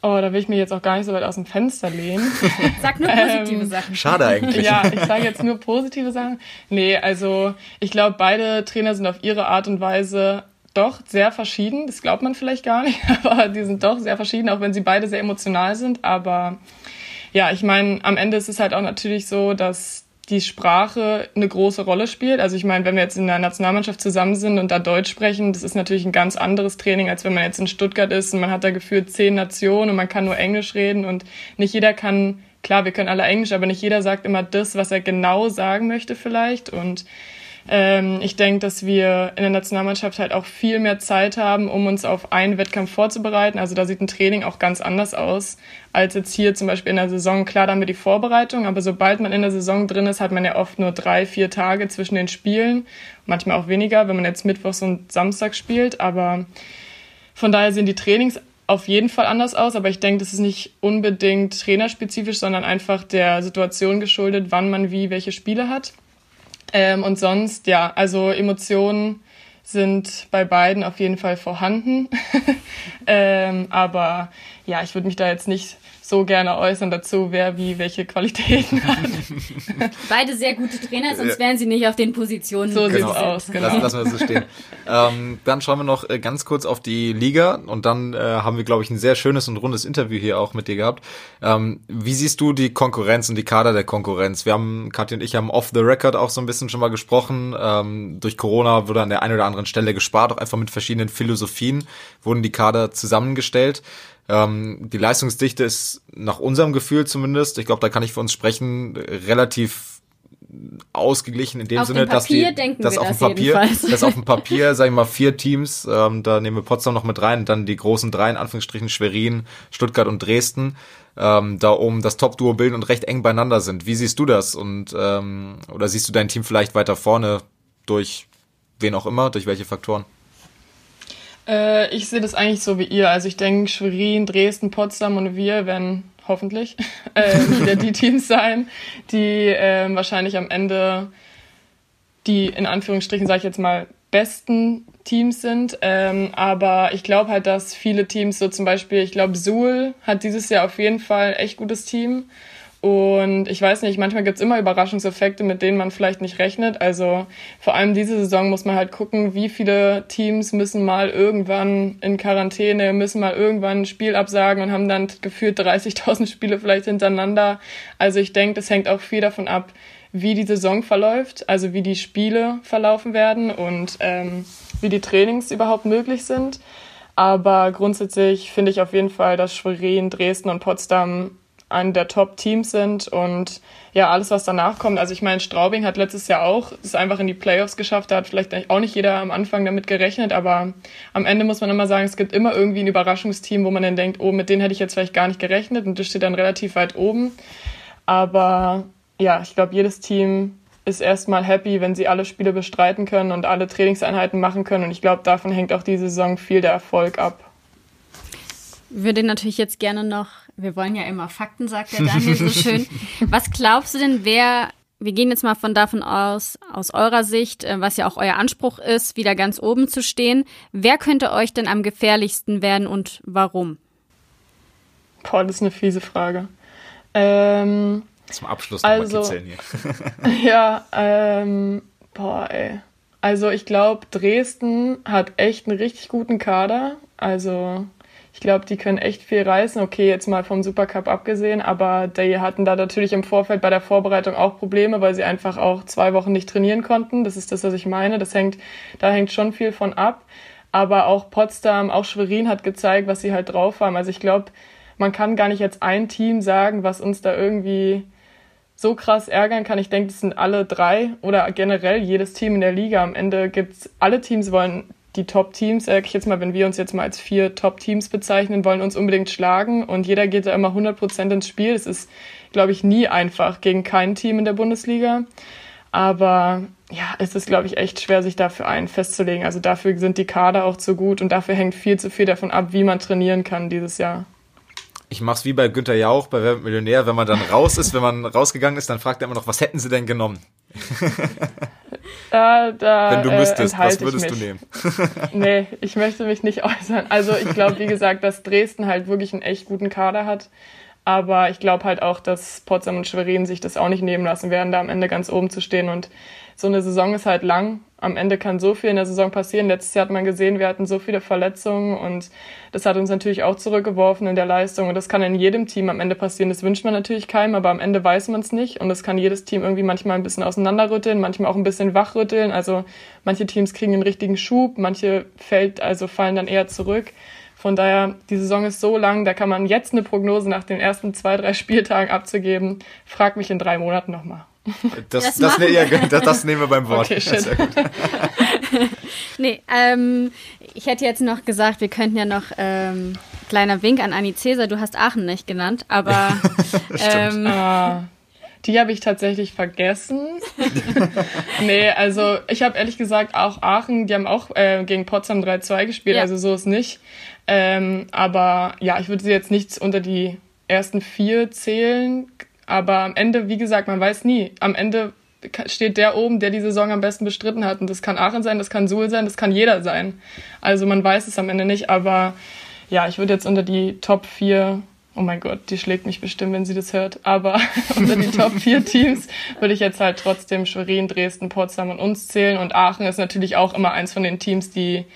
Oh, da will ich mir jetzt auch gar nicht so weit aus dem Fenster lehnen. Sag nur positive ähm, Sachen. Schade eigentlich. Ja, ich sage jetzt nur positive Sachen. Nee, also ich glaube, beide Trainer sind auf ihre Art und Weise doch sehr verschieden. Das glaubt man vielleicht gar nicht, aber die sind doch sehr verschieden, auch wenn sie beide sehr emotional sind. Aber ja, ich meine, am Ende ist es halt auch natürlich so, dass die Sprache eine große Rolle spielt. Also ich meine, wenn wir jetzt in der Nationalmannschaft zusammen sind und da Deutsch sprechen, das ist natürlich ein ganz anderes Training, als wenn man jetzt in Stuttgart ist und man hat da gefühlt zehn Nationen und man kann nur Englisch reden und nicht jeder kann, klar, wir können alle Englisch, aber nicht jeder sagt immer das, was er genau sagen möchte vielleicht und ähm, ich denke, dass wir in der Nationalmannschaft halt auch viel mehr Zeit haben, um uns auf einen Wettkampf vorzubereiten. Also da sieht ein Training auch ganz anders aus als jetzt hier zum Beispiel in der Saison. Klar, da haben wir die Vorbereitung, aber sobald man in der Saison drin ist, hat man ja oft nur drei, vier Tage zwischen den Spielen. Manchmal auch weniger, wenn man jetzt Mittwochs und Samstag spielt. Aber von daher sehen die Trainings auf jeden Fall anders aus, aber ich denke, das ist nicht unbedingt trainerspezifisch, sondern einfach der Situation geschuldet, wann man wie welche Spiele hat. Ähm, und sonst, ja, also Emotionen sind bei beiden auf jeden Fall vorhanden. ähm, aber ja, ich würde mich da jetzt nicht so gerne äußern dazu, wer wie welche Qualitäten hat. Beide sehr gute Trainer, sonst wären sie nicht auf den Positionen. So genau. sieht's aus, genau. Lassen, lassen wir so stehen. ähm, dann schauen wir noch äh, ganz kurz auf die Liga und dann äh, haben wir, glaube ich, ein sehr schönes und rundes Interview hier auch mit dir gehabt. Ähm, wie siehst du die Konkurrenz und die Kader der Konkurrenz? Wir haben, Katja und ich haben off the record auch so ein bisschen schon mal gesprochen. Ähm, durch Corona wurde an der einen oder anderen Stelle gespart, auch einfach mit verschiedenen Philosophien wurden die Kader zusammengestellt. Ähm, die Leistungsdichte ist nach unserem Gefühl zumindest, ich glaube, da kann ich für uns sprechen, relativ ausgeglichen in dem auf Sinne, dass die dass auf dem Papier, dass auf dem Papier, sag ich mal, vier Teams, ähm, da nehmen wir Potsdam noch mit rein, dann die großen drei in Anführungsstrichen Schwerin, Stuttgart und Dresden, ähm, da oben das Top-Duo bilden und recht eng beieinander sind. Wie siehst du das? Und ähm, oder siehst du dein Team vielleicht weiter vorne durch wen auch immer, durch welche Faktoren? Äh, ich sehe das eigentlich so wie ihr. Also ich denke, Schwerin, Dresden, Potsdam und wir werden hoffentlich äh, wieder die Teams sein, die äh, wahrscheinlich am Ende die in Anführungsstrichen, sage ich jetzt mal, besten Teams sind. Ähm, aber ich glaube halt, dass viele Teams, so zum Beispiel, ich glaube, Suhl hat dieses Jahr auf jeden Fall echt gutes Team. Und ich weiß nicht, manchmal gibt's immer Überraschungseffekte, mit denen man vielleicht nicht rechnet. Also vor allem diese Saison muss man halt gucken, wie viele Teams müssen mal irgendwann in Quarantäne, müssen mal irgendwann ein Spiel absagen und haben dann gefühlt 30.000 Spiele vielleicht hintereinander. Also ich denke, das hängt auch viel davon ab, wie die Saison verläuft, also wie die Spiele verlaufen werden und ähm, wie die Trainings überhaupt möglich sind. Aber grundsätzlich finde ich auf jeden Fall, dass Schwerin, Dresden und Potsdam einen der Top-Teams sind und ja, alles, was danach kommt. Also ich meine, Straubing hat letztes Jahr auch es einfach in die Playoffs geschafft. Da hat vielleicht auch nicht jeder am Anfang damit gerechnet, aber am Ende muss man immer sagen, es gibt immer irgendwie ein Überraschungsteam, wo man dann denkt, oh, mit denen hätte ich jetzt vielleicht gar nicht gerechnet und das steht dann relativ weit oben. Aber ja, ich glaube, jedes Team ist erstmal happy, wenn sie alle Spiele bestreiten können und alle Trainingseinheiten machen können. Und ich glaube, davon hängt auch die Saison viel der Erfolg ab. Würde natürlich jetzt gerne noch wir wollen ja immer Fakten, sagt der Daniel so schön. Was glaubst du denn, wer, wir gehen jetzt mal von davon aus, aus eurer Sicht, äh, was ja auch euer Anspruch ist, wieder ganz oben zu stehen, wer könnte euch denn am gefährlichsten werden und warum? Boah, das ist eine fiese Frage. Ähm, Zum Abschluss also, hier. ja, ähm, boah, ey. Also ich glaube, Dresden hat echt einen richtig guten Kader. Also ich glaube, die können echt viel reißen. Okay, jetzt mal vom Supercup abgesehen, aber die hatten da natürlich im Vorfeld bei der Vorbereitung auch Probleme, weil sie einfach auch zwei Wochen nicht trainieren konnten. Das ist das, was ich meine. Das hängt, da hängt schon viel von ab. Aber auch Potsdam, auch Schwerin hat gezeigt, was sie halt drauf haben. Also ich glaube, man kann gar nicht jetzt ein Team sagen, was uns da irgendwie so krass ärgern kann. Ich denke, das sind alle drei oder generell jedes Team in der Liga. Am Ende gibt's alle Teams wollen die Top-Teams, sag ich jetzt mal, wenn wir uns jetzt mal als vier Top-Teams bezeichnen, wollen uns unbedingt schlagen und jeder geht da immer 100 Prozent ins Spiel. Es ist, glaube ich, nie einfach gegen kein Team in der Bundesliga. Aber ja, es ist, glaube ich, echt schwer, sich dafür einen festzulegen. Also dafür sind die Kader auch zu gut und dafür hängt viel zu viel davon ab, wie man trainieren kann dieses Jahr. Ich mach's wie bei Günther Jauch bei Wer Millionär. Wenn man dann raus ist, wenn man rausgegangen ist, dann fragt er immer noch, was hätten sie denn genommen? Da, da, Wenn du müsstest, äh, was würdest du nehmen? nee, ich möchte mich nicht äußern. Also ich glaube, wie gesagt, dass Dresden halt wirklich einen echt guten Kader hat. Aber ich glaube halt auch, dass Potsdam und Schwerin sich das auch nicht nehmen lassen werden, da am Ende ganz oben zu stehen. Und so eine Saison ist halt lang. Am Ende kann so viel in der Saison passieren. Letztes Jahr hat man gesehen, wir hatten so viele Verletzungen und das hat uns natürlich auch zurückgeworfen in der Leistung. Und das kann in jedem Team am Ende passieren. Das wünscht man natürlich keinem, aber am Ende weiß man es nicht. Und das kann jedes Team irgendwie manchmal ein bisschen auseinanderrütteln, manchmal auch ein bisschen wachrütteln. Also manche Teams kriegen einen richtigen Schub, manche fällt, also fallen dann eher zurück. Von daher, die Saison ist so lang, da kann man jetzt eine Prognose nach den ersten zwei, drei Spieltagen abzugeben. Frag mich in drei Monaten nochmal. Das, das, das, ne, ja, das, das, nehmen wir beim Wort. Okay, shit. nee, ähm, ich hätte jetzt noch gesagt, wir könnten ja noch ähm, kleiner Wink an Anni Cäsar, du hast Aachen nicht genannt, aber ähm, ah, die habe ich tatsächlich vergessen. nee, also ich habe ehrlich gesagt auch Aachen, die haben auch äh, gegen Potsdam 3-2 gespielt, ja. also so ist nicht. Ähm, aber ja, ich würde sie jetzt nicht unter die ersten vier zählen. Aber am Ende, wie gesagt, man weiß nie. Am Ende steht der oben, der die Saison am besten bestritten hat. Und das kann Aachen sein, das kann Suhl sein, das kann jeder sein. Also man weiß es am Ende nicht. Aber ja, ich würde jetzt unter die Top 4, oh mein Gott, die schlägt mich bestimmt, wenn sie das hört. Aber unter die Top 4 Teams würde ich jetzt halt trotzdem Schwerin, Dresden, Potsdam und uns zählen. Und Aachen ist natürlich auch immer eins von den Teams, die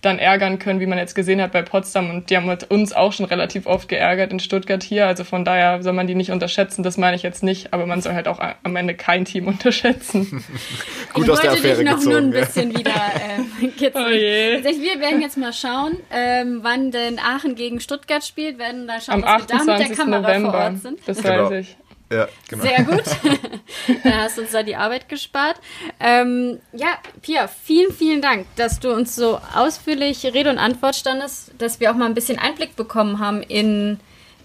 dann ärgern können, wie man jetzt gesehen hat bei Potsdam. Und die haben uns auch schon relativ oft geärgert in Stuttgart hier. Also von daher soll man die nicht unterschätzen. Das meine ich jetzt nicht. Aber man soll halt auch am Ende kein Team unterschätzen. Gut ich aus der Affäre dich noch gezogen, nur ein bisschen wieder äh, kitzeln. Oh je. Wir werden jetzt mal schauen, ähm, wann denn Aachen gegen Stuttgart spielt. Werden da schauen, am dass wir da mit der Kamera November. vor Ort sind. Das genau. weiß ich. Ja, genau. Sehr gut. Dann hast du uns da die Arbeit gespart. Ähm, ja, Pia, vielen, vielen Dank, dass du uns so ausführlich Rede und Antwort standest, dass wir auch mal ein bisschen Einblick bekommen haben in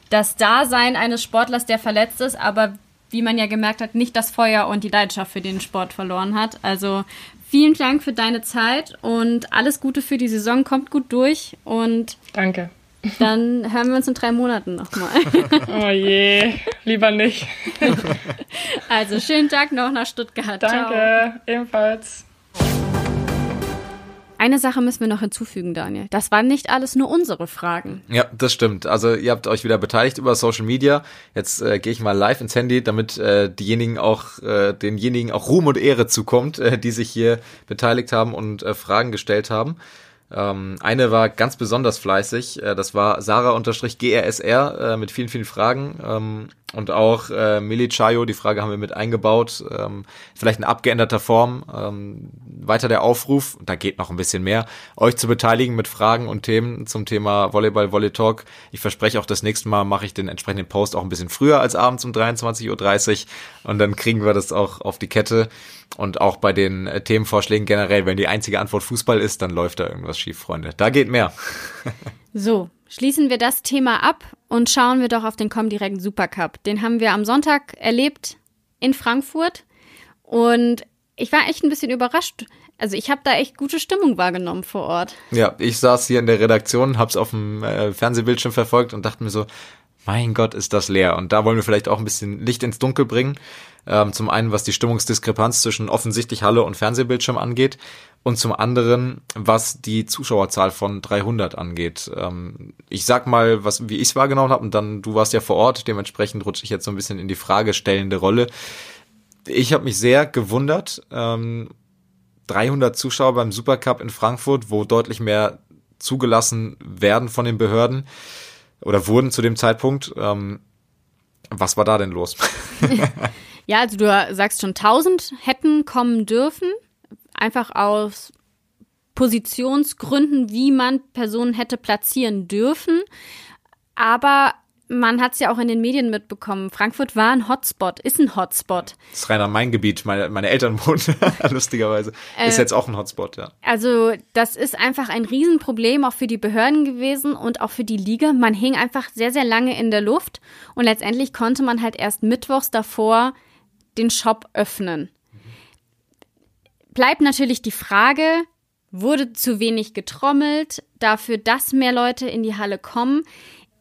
das Dasein eines Sportlers, der verletzt ist, aber wie man ja gemerkt hat, nicht das Feuer und die Leidenschaft für den Sport verloren hat. Also vielen Dank für deine Zeit und alles Gute für die Saison. Kommt gut durch und. Danke. Dann hören wir uns in drei Monaten nochmal. Oh je, lieber nicht. Also schönen Tag noch nach Stuttgart. Danke, Ciao. ebenfalls. Eine Sache müssen wir noch hinzufügen, Daniel. Das waren nicht alles nur unsere Fragen. Ja, das stimmt. Also ihr habt euch wieder beteiligt über Social Media. Jetzt äh, gehe ich mal live ins Handy, damit äh, diejenigen auch äh, denjenigen auch Ruhm und Ehre zukommt, äh, die sich hier beteiligt haben und äh, Fragen gestellt haben. Ähm, eine war ganz besonders fleißig. Äh, das war Sarah-GRSR äh, mit vielen, vielen Fragen. Und auch äh, Mili Chayo, die Frage haben wir mit eingebaut. Ähm, vielleicht in abgeänderter Form. Ähm, weiter der Aufruf, da geht noch ein bisschen mehr, euch zu beteiligen mit Fragen und Themen zum Thema Volleyball, Volley Talk. Ich verspreche auch, das nächste Mal mache ich den entsprechenden Post auch ein bisschen früher als abends um 23.30 Uhr. Und dann kriegen wir das auch auf die Kette. Und auch bei den äh, Themenvorschlägen generell, wenn die einzige Antwort Fußball ist, dann läuft da irgendwas schief, Freunde. Da geht mehr. so, Schließen wir das Thema ab und schauen wir doch auf den Comdirect Supercup. Den haben wir am Sonntag erlebt in Frankfurt und ich war echt ein bisschen überrascht. Also ich habe da echt gute Stimmung wahrgenommen vor Ort. Ja, ich saß hier in der Redaktion, hab's auf dem äh, Fernsehbildschirm verfolgt und dachte mir so, mein Gott, ist das leer. Und da wollen wir vielleicht auch ein bisschen Licht ins Dunkel bringen. Ähm, zum einen, was die Stimmungsdiskrepanz zwischen offensichtlich Halle und Fernsehbildschirm angeht und zum anderen, was die Zuschauerzahl von 300 angeht. Ähm, ich sag mal, was wie ich es wahrgenommen habe und dann, du warst ja vor Ort, dementsprechend rutsche ich jetzt so ein bisschen in die fragestellende Rolle. Ich habe mich sehr gewundert. Ähm, 300 Zuschauer beim Supercup in Frankfurt, wo deutlich mehr zugelassen werden von den Behörden oder wurden zu dem Zeitpunkt. Ähm, was war da denn los? ja, also du sagst schon, 1000 hätten kommen dürfen einfach aus Positionsgründen, wie man Personen hätte platzieren dürfen. Aber man hat es ja auch in den Medien mitbekommen. Frankfurt war ein Hotspot, ist ein Hotspot. Das ist rein an mein Gebiet. Meine, meine Eltern wohnen lustigerweise. Ist äh, jetzt auch ein Hotspot, ja. Also, das ist einfach ein Riesenproblem auch für die Behörden gewesen und auch für die Liga. Man hing einfach sehr, sehr lange in der Luft und letztendlich konnte man halt erst mittwochs davor den Shop öffnen bleibt natürlich die Frage, wurde zu wenig getrommelt dafür, dass mehr Leute in die Halle kommen?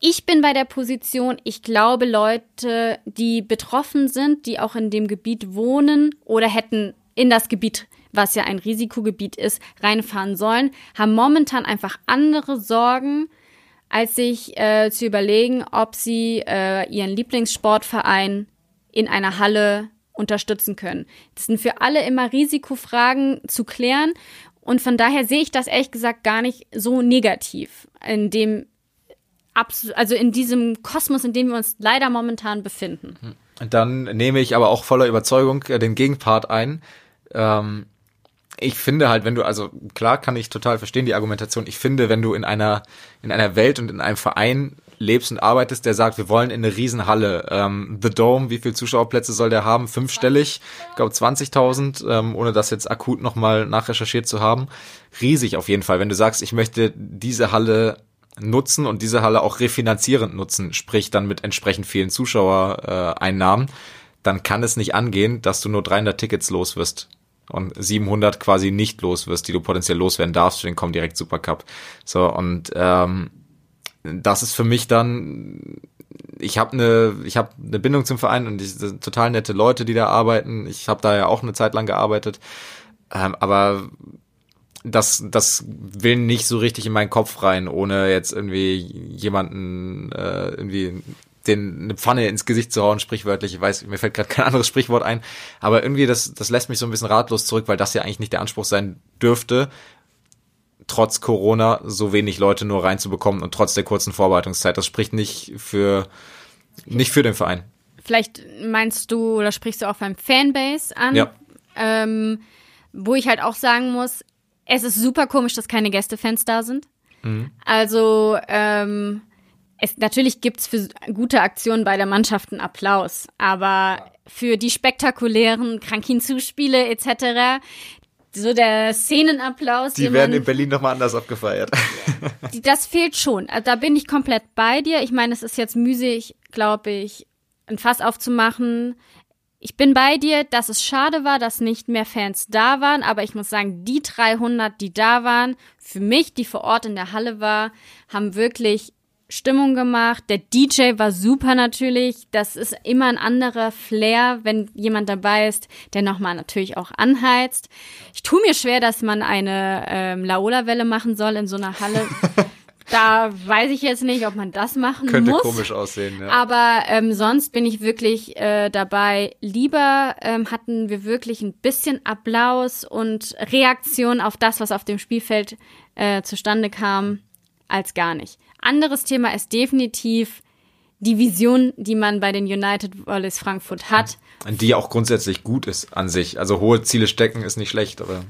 Ich bin bei der Position, ich glaube, Leute, die betroffen sind, die auch in dem Gebiet wohnen oder hätten in das Gebiet, was ja ein Risikogebiet ist, reinfahren sollen, haben momentan einfach andere Sorgen, als sich äh, zu überlegen, ob sie äh, ihren Lieblingssportverein in einer Halle unterstützen können. Das sind für alle immer Risikofragen zu klären und von daher sehe ich das ehrlich gesagt gar nicht so negativ in dem also in diesem Kosmos, in dem wir uns leider momentan befinden. Dann nehme ich aber auch voller Überzeugung äh, den Gegenpart ein. Ähm, ich finde halt, wenn du, also klar kann ich total verstehen die Argumentation. Ich finde, wenn du in einer, in einer Welt und in einem Verein lebst und arbeitest, der sagt, wir wollen in eine Riesenhalle. Ähm, The Dome, wie viele Zuschauerplätze soll der haben? Fünfstellig, ich glaube 20.000, ähm, ohne das jetzt akut nochmal nachrecherchiert zu haben. Riesig auf jeden Fall. Wenn du sagst, ich möchte diese Halle nutzen und diese Halle auch refinanzierend nutzen, sprich dann mit entsprechend vielen Zuschauereinnahmen, dann kann es nicht angehen, dass du nur 300 Tickets los wirst und 700 quasi nicht los wirst, die du potenziell loswerden darfst für den Comdirect Supercup. So und ähm, das ist für mich dann ich habe eine ich habe eine Bindung zum Verein und ich, total nette Leute, die da arbeiten. Ich habe da ja auch eine Zeit lang gearbeitet, ähm, aber das das will nicht so richtig in meinen Kopf rein, ohne jetzt irgendwie jemanden äh, irgendwie den eine Pfanne ins Gesicht zu hauen, sprichwörtlich. Ich weiß, mir fällt gerade kein anderes Sprichwort ein, aber irgendwie das das lässt mich so ein bisschen ratlos zurück, weil das ja eigentlich nicht der Anspruch sein dürfte trotz Corona so wenig Leute nur reinzubekommen und trotz der kurzen Vorbereitungszeit. Das spricht nicht für, nicht für den Verein. Vielleicht meinst du oder sprichst du auch beim Fanbase an, ja. ähm, wo ich halt auch sagen muss, es ist super komisch, dass keine Gästefans da sind. Mhm. Also ähm, es, natürlich gibt's für gute Aktionen bei der Mannschaft einen Applaus, aber für die spektakulären Krankin-Zuspiele etc., so der Szenenapplaus. Die werden in Berlin nochmal anders abgefeiert. das fehlt schon. Also da bin ich komplett bei dir. Ich meine, es ist jetzt müßig, glaube ich, ein Fass aufzumachen. Ich bin bei dir, dass es schade war, dass nicht mehr Fans da waren, aber ich muss sagen, die 300, die da waren, für mich, die vor Ort in der Halle war, haben wirklich Stimmung gemacht. Der DJ war super natürlich. Das ist immer ein anderer Flair, wenn jemand dabei ist, der nochmal natürlich auch anheizt. Ich tue mir schwer, dass man eine ähm, Laola-Welle machen soll in so einer Halle. da weiß ich jetzt nicht, ob man das machen Könnte muss. Könnte komisch aussehen, ja. Aber ähm, sonst bin ich wirklich äh, dabei. Lieber ähm, hatten wir wirklich ein bisschen Applaus und Reaktion auf das, was auf dem Spielfeld äh, zustande kam, als gar nicht. Anderes Thema ist definitiv die Vision, die man bei den United Volleys Frankfurt hat. Die ja auch grundsätzlich gut ist an sich. Also hohe Ziele stecken ist nicht schlecht, aber.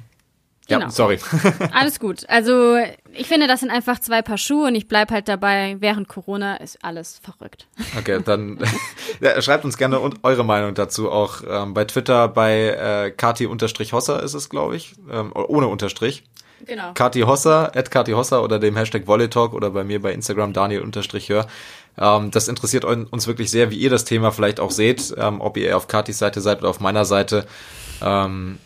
Ja, genau. sorry. Alles gut. Also ich finde, das sind einfach zwei Paar Schuhe und ich bleibe halt dabei, während Corona ist alles verrückt. Okay, dann ja, schreibt uns gerne eure Meinung dazu auch ähm, bei Twitter bei äh, Kati-Hosser ist es, glaube ich, ähm, ohne Unterstrich. Genau. Kati Hosser, at Kati Hosser oder dem Hashtag Volleytalk oder bei mir bei Instagram Daniel unterstrich hör. Ähm, das interessiert uns wirklich sehr, wie ihr das Thema vielleicht auch seht, ähm, ob ihr auf Katis Seite seid oder auf meiner Seite. Ähm,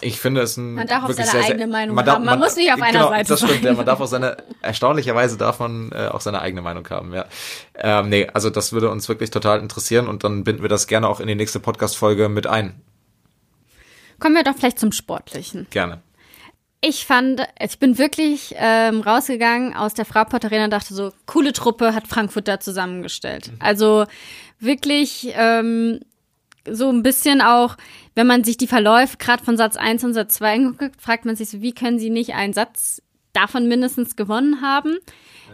ich finde es ein man darf auch seine sehr, eigene Meinung man darf, haben. Man, man, muss nicht auf einer genau, Seite das stimmt, sein. Ja, man darf auch seine erstaunlicherweise darf man äh, auch seine eigene Meinung haben. Ja, ähm, nee, also das würde uns wirklich total interessieren und dann binden wir das gerne auch in die nächste Podcast Folge mit ein. Kommen wir doch vielleicht zum Sportlichen. Gerne ich fand, ich bin wirklich ähm, rausgegangen aus der Fraport Arena und dachte so, coole Truppe hat Frankfurt da zusammengestellt. Mhm. Also wirklich ähm, so ein bisschen auch, wenn man sich die Verläufe gerade von Satz 1 und Satz 2 anguckt, fragt man sich so, wie können sie nicht einen Satz davon mindestens gewonnen haben.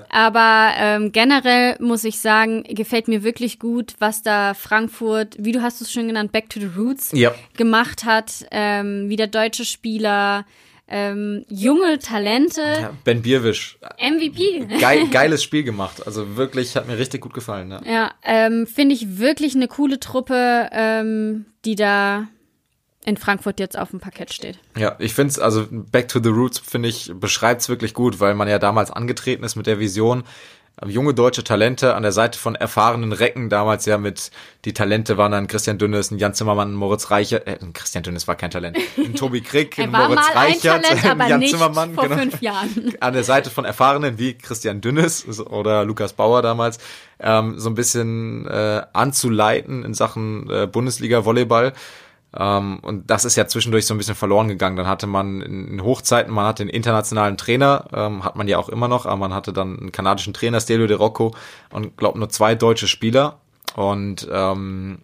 Aber ähm, generell muss ich sagen, gefällt mir wirklich gut, was da Frankfurt, wie du hast es schon genannt, Back to the Roots ja. gemacht hat. Ähm, wie der deutsche Spieler, ähm, junge Talente. Ja, ben Bierwisch. MVP. Geil, geiles Spiel gemacht. Also wirklich, hat mir richtig gut gefallen. Ja, ja ähm, finde ich wirklich eine coole Truppe, ähm, die da in Frankfurt jetzt auf dem Parkett steht. Ja, ich finde es, also Back to the Roots, finde ich, beschreibt es wirklich gut, weil man ja damals angetreten ist mit der Vision, junge deutsche Talente an der Seite von erfahrenen Recken, damals ja mit, die Talente waren dann Christian Dünnes, ein Jan Zimmermann, ein Moritz Reichert, äh, Christian Dünnes war kein Talent, ein Tobi Krick, ein Moritz Reichert, ein Jan Zimmermann, vor genau, fünf Jahren. an der Seite von Erfahrenen wie Christian Dünnes oder Lukas Bauer damals, ähm, so ein bisschen äh, anzuleiten in Sachen äh, Bundesliga Volleyball. Ähm, und das ist ja zwischendurch so ein bisschen verloren gegangen. Dann hatte man in Hochzeiten, man hatte den internationalen Trainer, ähm, hat man ja auch immer noch, aber man hatte dann einen kanadischen Trainer, Stelio de Rocco, und glaube nur zwei deutsche Spieler. Und ähm,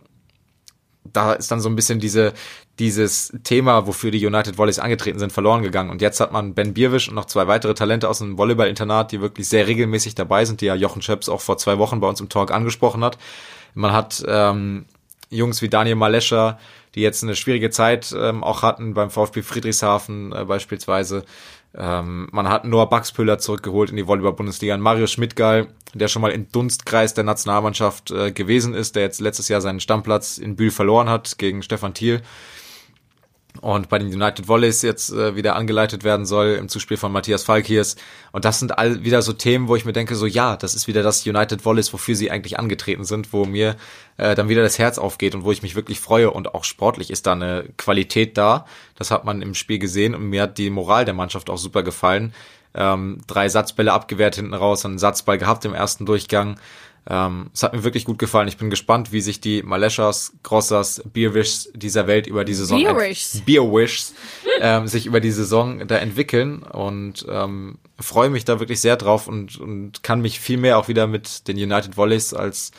da ist dann so ein bisschen diese, dieses Thema, wofür die United Volleys angetreten sind, verloren gegangen. Und jetzt hat man Ben Bierwisch und noch zwei weitere Talente aus dem Volleyball-Internat, die wirklich sehr regelmäßig dabei sind, die ja Jochen Schöps auch vor zwei Wochen bei uns im Talk angesprochen hat. Man hat ähm, Jungs wie Daniel Malescher, die jetzt eine schwierige Zeit ähm, auch hatten beim VfB Friedrichshafen äh, beispielsweise. Ähm, man hat Noah Baxpüller zurückgeholt in die Volleyball-Bundesliga. Mario Schmidtgeil, der schon mal im Dunstkreis der Nationalmannschaft äh, gewesen ist, der jetzt letztes Jahr seinen Stammplatz in Bühl verloren hat gegen Stefan Thiel und bei den United Volleys jetzt äh, wieder angeleitet werden soll im Zuspiel von Matthias Falkiers. Und das sind all wieder so Themen, wo ich mir denke, so ja, das ist wieder das United Volleys, wofür sie eigentlich angetreten sind, wo mir äh, dann wieder das Herz aufgeht und wo ich mich wirklich freue und auch sportlich ist da eine Qualität da. Das hat man im Spiel gesehen und mir hat die Moral der Mannschaft auch super gefallen. Ähm, drei Satzbälle abgewehrt hinten raus, einen Satzball gehabt im ersten Durchgang. Ähm, es hat mir wirklich gut gefallen. Ich bin gespannt, wie sich die Maleschas, Grossas, Beerwishs dieser Welt über die Saison Beerwishs. Beerwishs ähm, sich über die Saison da entwickeln und ähm, freue mich da wirklich sehr drauf und, und kann mich viel mehr auch wieder mit den United Volleys als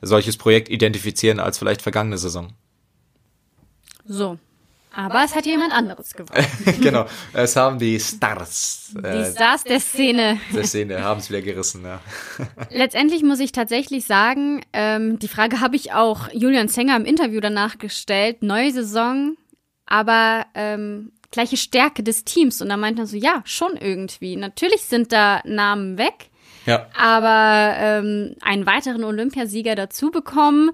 solches Projekt identifizieren als vielleicht vergangene Saison. So, aber es hat jemand anderes gewonnen. genau, es haben die Stars. Die äh, Stars der Szene. Der Szene haben es wieder gerissen, ja. Letztendlich muss ich tatsächlich sagen, ähm, die Frage habe ich auch Julian Zenger im Interview danach gestellt. Neue Saison, aber ähm, gleiche Stärke des Teams. Und da meinte er so, ja, schon irgendwie. Natürlich sind da Namen weg. Ja. Aber ähm, einen weiteren Olympiasieger dazu bekommen.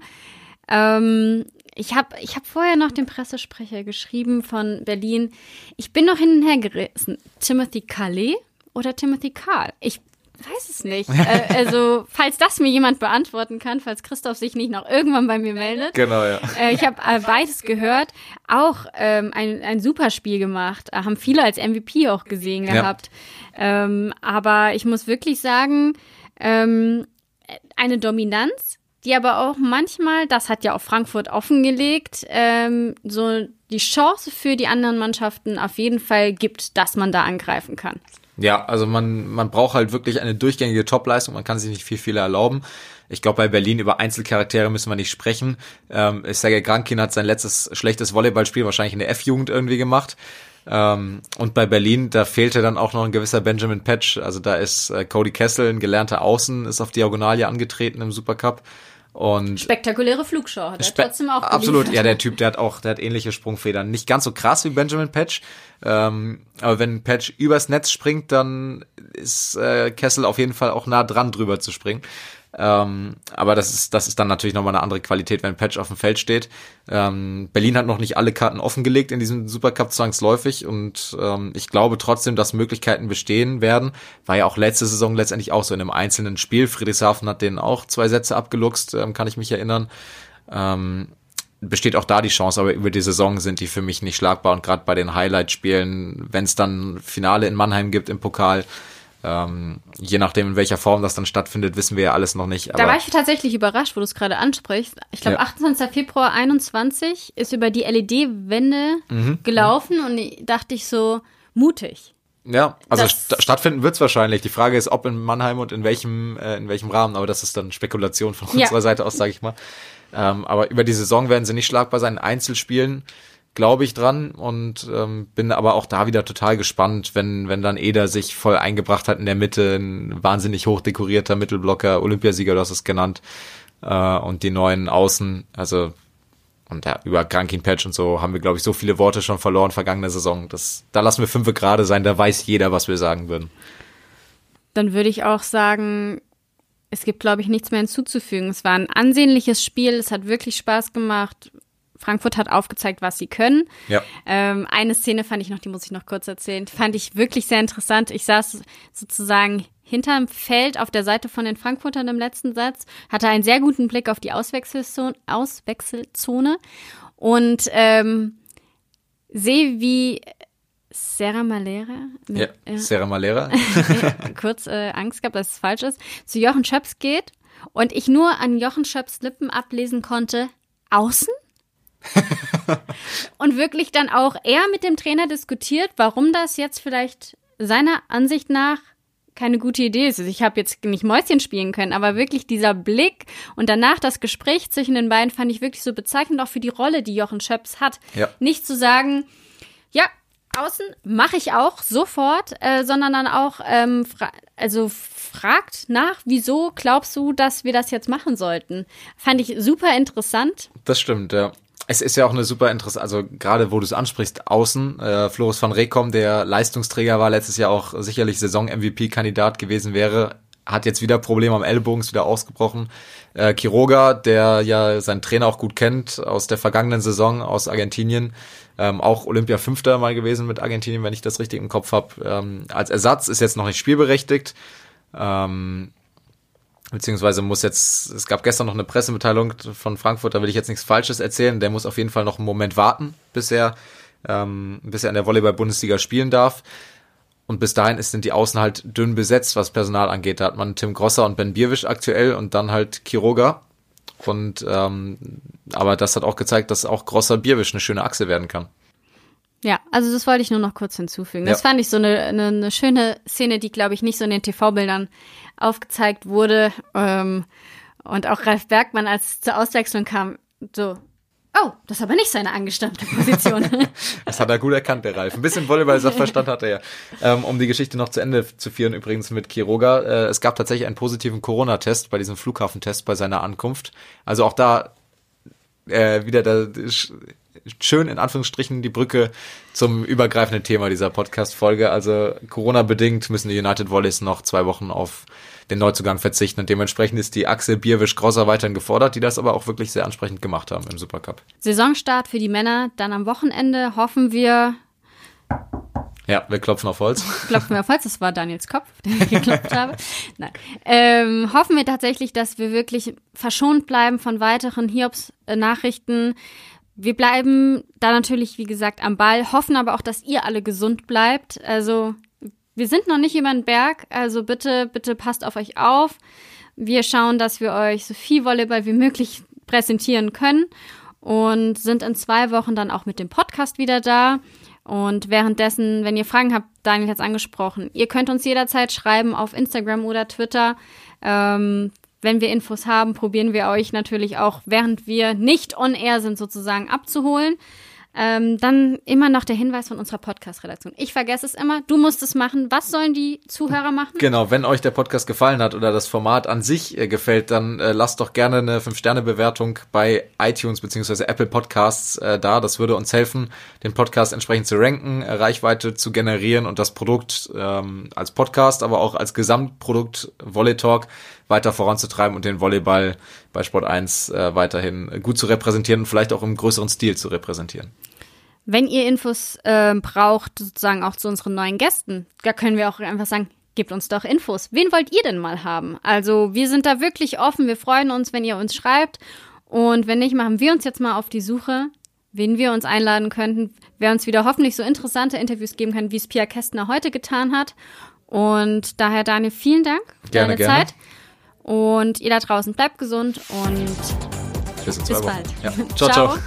Ähm, ich habe ich hab vorher noch den Pressesprecher geschrieben von Berlin. Ich bin noch hin und her gerissen. Timothy Calais oder Timothy Karl? Ich weiß es nicht. äh, also, falls das mir jemand beantworten kann, falls Christoph sich nicht noch irgendwann bei mir meldet. Genau, ja. Äh, ich habe äh, beides gehört. Auch ähm, ein, ein super Spiel gemacht. Äh, haben viele als MVP auch gesehen gehabt. Ja. Ähm, aber ich muss wirklich sagen, ähm, eine Dominanz die aber auch manchmal, das hat ja auch Frankfurt offengelegt, ähm, so die Chance für die anderen Mannschaften auf jeden Fall gibt, dass man da angreifen kann. Ja, also man, man braucht halt wirklich eine durchgängige Topleistung, man kann sich nicht viel Fehler erlauben. Ich glaube, bei Berlin über Einzelcharaktere müssen wir nicht sprechen. Ähm, Sergei Grankin hat sein letztes schlechtes Volleyballspiel wahrscheinlich in der F-Jugend irgendwie gemacht. Ähm, und bei Berlin, da fehlte dann auch noch ein gewisser Benjamin Patch. Also da ist äh, Cody Kessel, ein gelernter Außen, ist auf Diagonalie angetreten im Supercup. Und Spektakuläre Flugshow hat er Spe trotzdem auch Absolut, geliefert. ja, der Typ, der hat auch, der hat ähnliche Sprungfedern. Nicht ganz so krass wie Benjamin Patch, ähm, aber wenn Patch übers Netz springt, dann ist äh, Kessel auf jeden Fall auch nah dran drüber zu springen. Ähm, aber das ist, das ist dann natürlich nochmal eine andere Qualität, wenn Patch auf dem Feld steht. Ähm, Berlin hat noch nicht alle Karten offengelegt in diesem Supercup zwangsläufig und ähm, ich glaube trotzdem, dass Möglichkeiten bestehen werden. War ja auch letzte Saison letztendlich auch so in einem einzelnen Spiel. Friedrichshafen hat denen auch zwei Sätze abgeluchst, ähm, kann ich mich erinnern. Ähm, besteht auch da die Chance, aber über die Saison sind die für mich nicht schlagbar und gerade bei den Highlight-Spielen, wenn es dann Finale in Mannheim gibt im Pokal, ähm, je nachdem, in welcher Form das dann stattfindet, wissen wir ja alles noch nicht. da war ich tatsächlich überrascht, wo du es gerade ansprichst. Ich glaube, ja. 28. Februar 21 ist über die LED-Wände mhm. gelaufen und dachte ich so, mutig. Ja, also st stattfinden wird es wahrscheinlich. Die Frage ist, ob in Mannheim und in welchem, äh, in welchem Rahmen, aber das ist dann Spekulation von ja. unserer Seite aus, sage ich mal. Ähm, aber über die Saison werden sie nicht schlagbar sein. Einzelspielen glaube ich dran und ähm, bin aber auch da wieder total gespannt, wenn, wenn dann Eder sich voll eingebracht hat in der Mitte, ein wahnsinnig hochdekorierter Mittelblocker, Olympiasieger, du hast es genannt, äh, und die neuen Außen, also und ja, über Krankin Patch und so haben wir, glaube ich, so viele Worte schon verloren vergangene Saison. Das, da lassen wir fünf gerade sein, da weiß jeder, was wir sagen würden. Dann würde ich auch sagen, es gibt, glaube ich, nichts mehr hinzuzufügen. Es war ein ansehnliches Spiel, es hat wirklich Spaß gemacht. Frankfurt hat aufgezeigt, was sie können. Ja. Ähm, eine Szene fand ich noch, die muss ich noch kurz erzählen. Fand ich wirklich sehr interessant. Ich saß sozusagen hinterm Feld auf der Seite von den Frankfurtern im letzten Satz, hatte einen sehr guten Blick auf die Auswechselzone, Auswechselzone und ähm, sehe, wie Sarah Malera, ja, äh, Sarah Malera, kurz äh, Angst gehabt, dass es falsch ist, zu Jochen Schöps geht und ich nur an Jochen Schöps Lippen ablesen konnte, außen? und wirklich dann auch er mit dem Trainer diskutiert, warum das jetzt vielleicht seiner Ansicht nach keine gute Idee ist. Also ich habe jetzt nicht Mäuschen spielen können, aber wirklich dieser Blick und danach das Gespräch zwischen den beiden fand ich wirklich so bezeichnend auch für die Rolle, die Jochen Schöps hat. Ja. Nicht zu sagen, ja, außen mache ich auch sofort, äh, sondern dann auch ähm, fra also fragt nach, wieso glaubst du, dass wir das jetzt machen sollten? Fand ich super interessant. Das stimmt, ja. Es ist ja auch eine super interessante, also gerade wo du es ansprichst, außen, äh, Floris van Rekom, der Leistungsträger war letztes Jahr auch sicherlich Saison-MVP-Kandidat gewesen wäre, hat jetzt wieder Probleme am Ellbogen, ist wieder ausgebrochen. Äh, Quiroga, der ja seinen Trainer auch gut kennt aus der vergangenen Saison aus Argentinien, ähm, auch Olympia Fünfter mal gewesen mit Argentinien, wenn ich das richtig im Kopf habe. Ähm, als Ersatz ist jetzt noch nicht spielberechtigt. Ähm, beziehungsweise muss jetzt, es gab gestern noch eine Pressemitteilung von Frankfurt, da will ich jetzt nichts Falsches erzählen. Der muss auf jeden Fall noch einen Moment warten, bis er, ähm, bis er in der Volleyball-Bundesliga spielen darf. Und bis dahin ist, sind die Außen halt dünn besetzt, was Personal angeht. Da hat man Tim Grosser und Ben Bierwisch aktuell und dann halt Kiroga. Und ähm, aber das hat auch gezeigt, dass auch Grosser Bierwisch eine schöne Achse werden kann. Ja, also das wollte ich nur noch kurz hinzufügen. Das Ja. fand ich so eine, eine, eine schöne Szene, die, glaube ich, nicht so in den TV-Bildern aufgezeigt wurde. Ähm, und auch Ralf Bergmann, als es zur Auswechslung kam, so, oh, das ist aber nicht seine angestammte Position. Das hat er gut erkannt, der Ralf. Ein bisschen Volleyball-Sachverstand hat er ja. Ähm, um die Geschichte noch zu Ende zu führen, übrigens mit Kiroga. Äh, es gab tatsächlich einen positiven Corona-Test bei diesem Flughafentest bei seiner Ankunft. Also auch da äh, wieder da sch- schön in Anführungsstrichen die Brücke zum übergreifenden Thema dieser Podcast-Folge. Also Corona-bedingt müssen die United Volleys noch zwei Wochen auf den Neuzugang verzichten und dementsprechend ist die Achse Bierwisch-Grosser weiterhin gefordert, die das aber auch wirklich sehr ansprechend gemacht haben im Supercup. Saisonstart für die Männer, dann am Wochenende hoffen wir, Ja, wir klopfen auf Holz. klopfen wir auf Holz, das war Daniels Kopf, den ich geklopft habe. Nein. Ähm, hoffen wir tatsächlich, dass wir wirklich verschont bleiben von weiteren Hiobs-Nachrichten. Wir bleiben da natürlich, wie gesagt, am Ball, hoffen aber auch, dass ihr alle gesund bleibt. Also, wir sind noch nicht über den Berg, also bitte, bitte passt auf euch auf. Wir schauen, dass wir euch so viel Volleyball wie möglich präsentieren können und sind in zwei Wochen dann auch mit dem Podcast wieder da. Und währenddessen, wenn ihr Fragen habt, Daniel hat es angesprochen, ihr könnt uns jederzeit schreiben auf Instagram oder Twitter. Ähm, wenn wir Infos haben, probieren wir euch natürlich auch, während wir nicht on air sind, sozusagen abzuholen. Ähm, dann immer noch der Hinweis von unserer Podcast-Redaktion. Ich vergesse es immer, du musst es machen. Was sollen die Zuhörer machen? Genau, wenn euch der Podcast gefallen hat oder das Format an sich äh, gefällt, dann äh, lasst doch gerne eine 5-Sterne-Bewertung bei iTunes beziehungsweise Apple Podcasts äh, da. Das würde uns helfen, den Podcast entsprechend zu ranken, äh, Reichweite zu generieren und das Produkt ähm, als Podcast, aber auch als Gesamtprodukt Volley Talk weiter voranzutreiben und den Volleyball bei Sport 1 äh, weiterhin gut zu repräsentieren und vielleicht auch im größeren Stil zu repräsentieren. Wenn ihr Infos ähm, braucht, sozusagen auch zu unseren neuen Gästen, da können wir auch einfach sagen, gebt uns doch Infos. Wen wollt ihr denn mal haben? Also wir sind da wirklich offen. Wir freuen uns, wenn ihr uns schreibt. Und wenn nicht, machen wir uns jetzt mal auf die Suche, wen wir uns einladen könnten, wer uns wieder hoffentlich so interessante Interviews geben kann, wie es Pia Kästner heute getan hat. Und daher, Daniel, vielen Dank für Gerne, deine gerne. Zeit. Und ihr da draußen bleibt gesund und Bis bis bald. Ja. ciao. ciao. ciao.